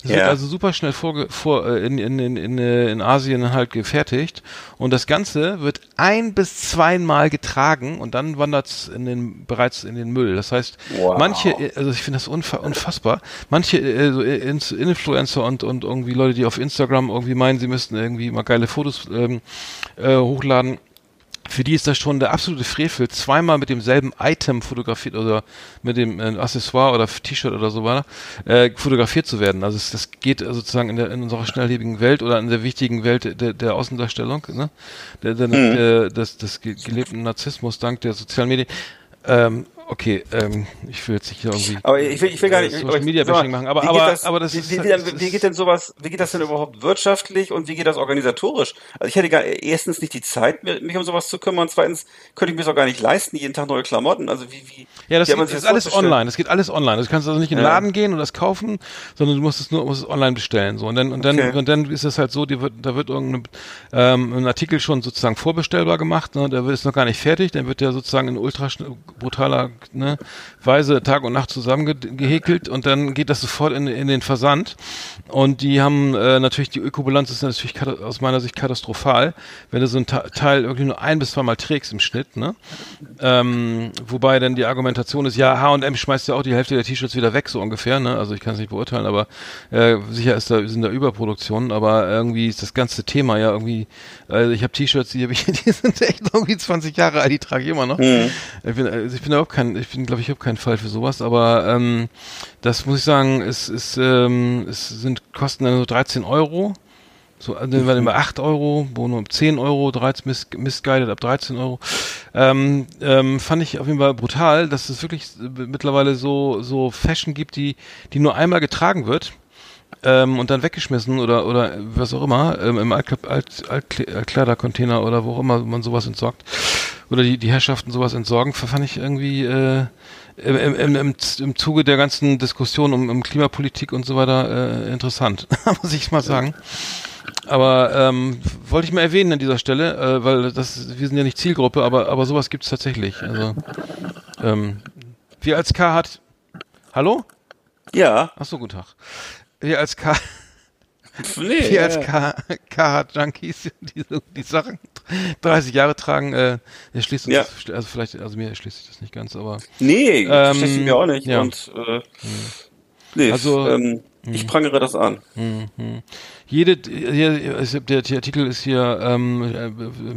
Das wird
Ja.
also super schnell vorge vor, äh, in, in, in, in, äh, in Asien halt gefertigt. Und das Ganze wird ein bis zweimal getragen und dann wandert's in den, bereits in den Müll. Das heißt,
Wow.
manche, äh, also ich finde das unfa unfassbar. Manche so Ins- Influencer und, und irgendwie Leute, die auf Instagram irgendwie meinen, sie müssten irgendwie mal geile Fotos ähm, äh, hochladen, für die ist das schon der absolute Frevel, zweimal mit demselben Item fotografiert oder mit dem äh, Accessoire oder T-Shirt oder so weiter, äh, fotografiert zu werden. Also es, das geht sozusagen in, der, in unserer schnelllebigen Welt oder in der wichtigen Welt der, der Außendarstellung, ne? der, der,
Mhm.
der, des, des ge- gelebten Narzissmus dank der sozialen Medien. Ähm, okay, ähm, ich will jetzt nicht irgendwie
Aber ich will, ich will gar
äh,
nicht
Social Media Bashing machen, aber
wie
aber
geht das,
aber das
wie,
ist
wie,
halt-
wie,
das
wie
ist-
geht denn sowas, wie geht das denn überhaupt wirtschaftlich und wie geht das organisatorisch? Also ich hätte gar erstens nicht die Zeit, mich um sowas zu kümmern, zweitens könnte ich mir es auch gar nicht leisten, jeden Tag neue Klamotten. Also wie, wie,
Ja, das, geht, das ist alles online. Das geht alles online. Du kannst also nicht in den
Ja.
Laden gehen und das kaufen, sondern du musst es nur musst es online bestellen. So und dann und dann
Okay.
und dann ist es halt so, die wird, da wird irgendein ähm, ein Artikel schon sozusagen vorbestellbar gemacht. Ne? Der ist noch gar nicht fertig. Dann wird der sozusagen in ultra brutaler ne, Weise Tag und Nacht zusammengehäkelt und dann geht das sofort in, in den Versand. Und die haben äh, natürlich die Ökobilanz ist natürlich aus meiner Sicht katastrophal, wenn du so ein Teil irgendwie nur ein bis zweimal trägst im Schnitt. Ne? Ähm, wobei dann die Argumentation ist, ja, H&M schmeißt ja auch die Hälfte der T-Shirts wieder weg, so ungefähr, ne? Also ich kann es nicht beurteilen, aber äh, sicher ist da, sind da Überproduktionen, aber irgendwie ist das ganze Thema ja irgendwie, also ich habe T-Shirts, die, die sind echt irgendwie 20 Jahre alt, die trage ich immer noch. Ich bin, also ich bin überhaupt kein, ich bin, glaube ich, habe keinen Fall für sowas, aber ähm, das muss ich sagen, es ist, ähm, es sind Kosten dann so 13 Euro. So, also dann waren immer 8 Euro, wo nur 10 Euro, 13, miss, missguided ab 13 Euro. Ähm, ähm, fand ich auf jeden Fall brutal, dass es wirklich äh, mittlerweile so, so Fashion gibt, die, die nur einmal getragen wird. Ähm, und dann weggeschmissen oder oder was auch immer ähm, im Altkle- Alt, Altkle- Altkleidercontainer oder wo auch immer man sowas entsorgt oder die die Herrschaften sowas entsorgen, fand ich irgendwie äh, im, im, im, im, im Zuge der ganzen Diskussion um, um Klimapolitik und so weiter äh, interessant, muss ich mal sagen. Aber ähm, wollte ich mal erwähnen an dieser Stelle, äh, weil das wir sind ja nicht Zielgruppe, aber aber sowas gibt's tatsächlich. Also ähm, wir als K hat Hallo?
Ja,
Ach so, guten Tag. Wir als K
nee,
wir als K K-Junkies, die so die Sachen 30 Jahre tragen, äh, erschließt uns,
Ja.
das, also vielleicht, also mir erschließt sich das nicht ganz, aber
nee, verstehe ich mir auch nicht.
ja.
Und äh, nee,
Also,
ähm, ich prangere das an.
jede, hier, ist- der, der Artikel ist hier, ähm,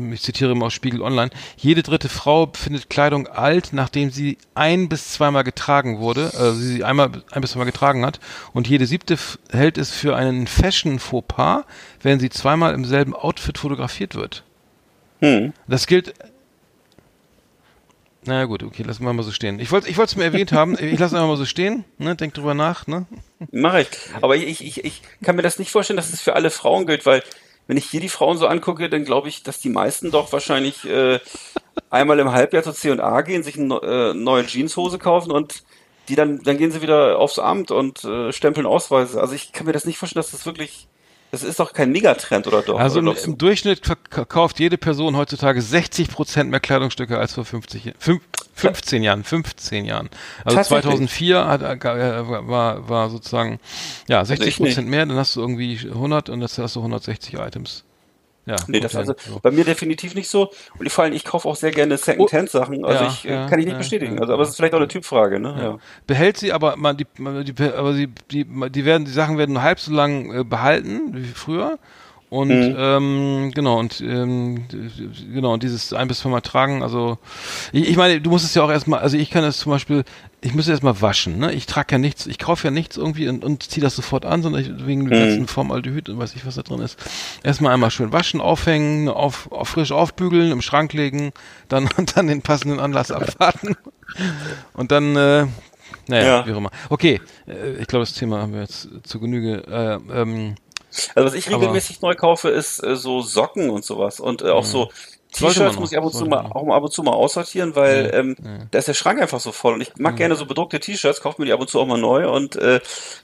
äh, ich zitiere mal aus Spiegel Online, jede dritte Frau findet Kleidung alt, nachdem sie ein bis zweimal getragen wurde, äh, sie einmal ein bis zweimal getragen hat und jede siebte hält es für einen Fashion-Fauxpas, wenn sie zweimal im selben Outfit fotografiert wird.
Hm.
Das gilt. Na gut, okay, lassen wir mal so stehen. Ich wollte ich wollte es mir erwähnt haben. Ich lasse einfach mal so stehen. Ne? Denk drüber nach. Ne?
Mache ich. Aber ich, ich, ich kann mir das nicht vorstellen, dass es für alle Frauen gilt, weil wenn ich hier die Frauen so angucke, dann glaube ich, dass die meisten doch wahrscheinlich äh, einmal im Halbjahr zur C&A gehen, sich eine äh, neue Jeanshose kaufen und die dann, dann gehen sie wieder aufs Amt und äh, stempeln Ausweise. Also ich kann mir das nicht vorstellen, dass das wirklich, das ist doch kein Megatrend oder doch?
Also
oder
im,
glaubst du?
im Durchschnitt verk- kauft jede Person heutzutage 60 Prozent mehr Kleidungsstücke als vor 50, Jahren- fünf- 15 Jahren, 15 Jahren. Also
Tatsächlich?
2004 hat, äh, war, war sozusagen, ja, 60
Also.
Prozent mehr, dann hast du irgendwie 100 und jetzt hast du 160 Items. Ja,
Nee, das also
so.
bei mir definitiv nicht so. Und vor allem, ich kaufe auch sehr gerne Second-Hand-Sachen. Also
Ja,
ich äh,
ja,
kann ich nicht
ja,
bestätigen. Also, aber es ist vielleicht auch eine Typfrage, ne? Ja.
behält sie, aber man die, man- die aber sie die die werden die Sachen werden nur halb so lang äh, behalten wie früher und
Mhm.
ähm, genau und ähm, genau und dieses ein bis zweimal tragen also ich, ich meine du musst es ja auch erstmal also ich kann es zum Beispiel ich muss es erstmal waschen ne ich trage ja nichts ich kaufe ja nichts irgendwie und, und ziehe das sofort an sondern ich, wegen dem ganzen Formaldehyd und weiß ich was da drin ist erstmal einmal schön waschen aufhängen auf, auf frisch aufbügeln im Schrank legen dann und dann den passenden Anlass abwarten und dann äh, naja,
Ja.
wie auch immer. Okay, äh, ich glaube, das Thema haben wir jetzt zu Genüge. Äh, ähm,
Also was ich
Aber-
regelmäßig neu kaufe, ist äh, so Socken und sowas. Und äh, auch so
Sollte man
T-Shirts muss ich ab und zu mal auch mal ab und zu mal aussortieren, weil ähm, da ist der Schrank einfach so voll. Und ich mag gerne so bedruckte T-Shirts, kaufe mir die ab und zu auch mal neu und äh,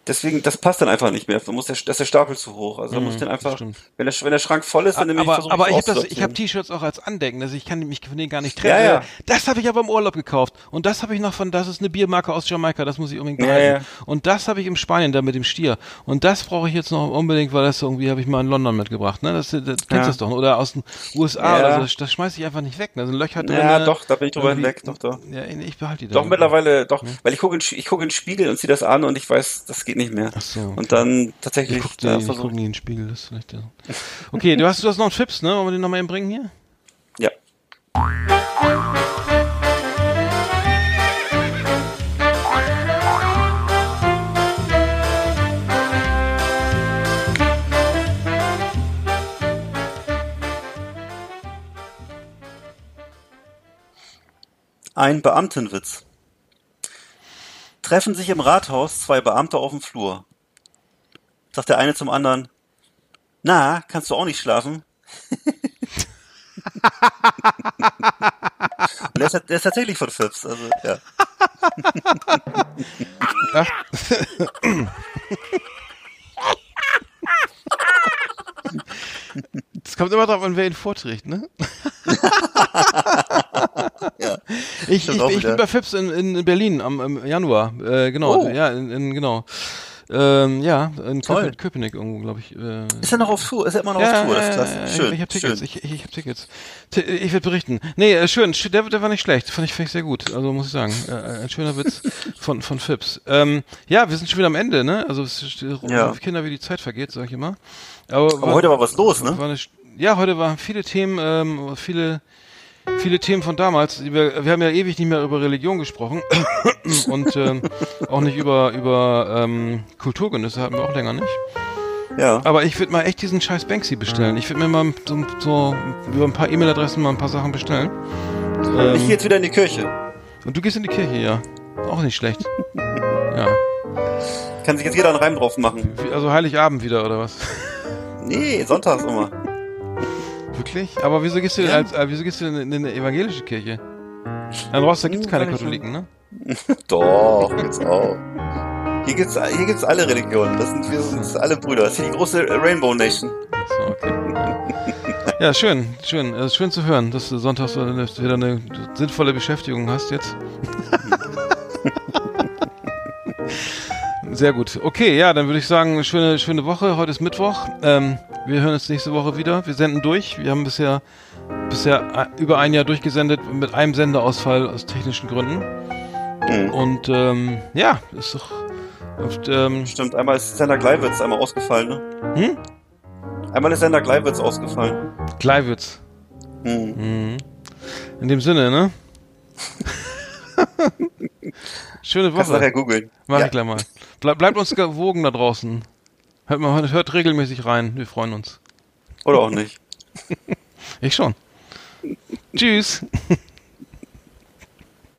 deswegen, das passt dann einfach nicht mehr. Da muss der, da ist der Stapel zu hoch. Also da muss ich dann einfach,
stimmt.
wenn der, wenn der Schrank voll ist, dann nehme ich versuche
aber ich habe das, ich habe T-Shirts auch als Andenken, also ich kann mich von denen gar nicht trennen.
Ja, ja.
Das habe ich aber im Urlaub gekauft und das habe ich noch von, das ist eine Biermarke aus Jamaika, das muss ich unbedingt
Ja,
behalten.
ja.
Und das habe ich im Spanien da mit dem Stier und das brauche ich jetzt noch unbedingt, weil das irgendwie habe ich mal in London mitgebracht. Ne, das, das du kennst
Ja.
das doch oder aus den USA
Ja.
oder so. Das, schmeiße ich einfach nicht weg. Da sind Löcher drin.
Ja, doch, da bin ich drüber
irgendwie-
hinweg, doch, doch.
Ja, ich behalte die
Doch,
dann.
mittlerweile, doch, weil ich gucke in, ich gucke in den Spiegel und ziehe das an und ich weiß, das geht nicht mehr.
Ach so, okay.
Und dann
Ich
tatsächlich,
gucke
da
ich guck nie in den Spiegel, das ist vielleicht ja. Okay, du hast, du hast noch einen Chips, ne? Wollen wir den nochmal eben bringen hier?
ja. Ein Beamtenwitz. Treffen sich im Rathaus zwei Beamte auf dem Flur. Sagt der eine zum anderen, na, kannst du auch nicht schlafen? Und der ist, der ist tatsächlich von Phipps, also ja.
Es kommt immer darauf an, wer ihn vorträgt, ne?
ja.
Ich, ich, ich bin bei Fips in, in Berlin am, im Januar. Äh, genau,
Oh.
ja, in, in, genau. Ähm, ja, in
Toll.
Köpenick, irgendwo, glaube ich. Äh,
Ist er noch auf Tour? Ist er immer noch auf Tour? Das ist klasse. Schön,
ich habe Tickets.
schön.
Ich, ich, ich habe Tickets. T ich werde berichten. Nee, äh, schön. Sch- Der, der war nicht schlecht. Fand ich, fand ich sehr gut. Also muss ich sagen, äh, ein schöner Witz von von Fips. Ähm, ja, wir sind schon wieder am Ende, ne? Also es ist
Ja.
Kinder, wie die Zeit vergeht, sag ich immer. Aber,
Aber heute war was los, ne?
war ja, heute waren viele Themen, ähm, viele, viele Themen von damals. Wir, wir haben ja ewig nicht mehr über Religion gesprochen und ähm, auch nicht über über ähm, Kulturgenüsse hatten wir auch länger nicht.
Ja.
Aber ich würde mal echt diesen scheiß Banksy bestellen. Ich würde mir mal so, so über ein paar E-Mail-Adressen mal ein paar Sachen bestellen.
ich
Ähm,
gehe jetzt wieder in die Kirche.
und du gehst in die Kirche, ja. Auch nicht schlecht. Ja.
Kann sich jetzt jeder einen Reim drauf machen.
Also Heiligabend wieder, oder was?
Nee, sonntags immer.
Wirklich? Aber wieso gehst du denn als, äh, wieso gehst du denn in eine evangelische Kirche? In Rostock gibt's
Hm,
keine
sag ich
Katholiken, ne?
Doch, gibt's auch. Hier gibt's, hier gibt's alle Religionen. Das sind, wir sind alle Brüder. Das ist hier die große Rainbow Nation.
So, okay. Ja, schön, schön. Es ist schön zu hören, dass du sonntags wieder eine sinnvolle Beschäftigung hast jetzt. Sehr gut. Okay, ja, dann würde ich sagen, schöne, schöne Woche. Heute ist Mittwoch. Ähm, wir hören uns nächste Woche wieder. Wir senden durch. Wir haben bisher, bisher über ein Jahr durchgesendet mit einem Sendeausfall aus technischen Gründen.
Mhm.
Und ähm, ja, ist doch. Oft, ähm,
Stimmt, einmal ist Sender Gleiwitz einmal ausgefallen, ne?
hm?
Einmal ist Sender Gleiwitz ausgefallen.
Gleiwitz.
Hm.
Mhm. In dem Sinne, ne? Schöne
Kannst du nachher
Woche.
googeln.
Mach
Ja.
ich gleich mal. Bleib, bleibt uns gewogen da draußen. Hört, mal, hört regelmäßig rein. Wir freuen uns.
Oder auch nicht.
Ich schon. Tschüss.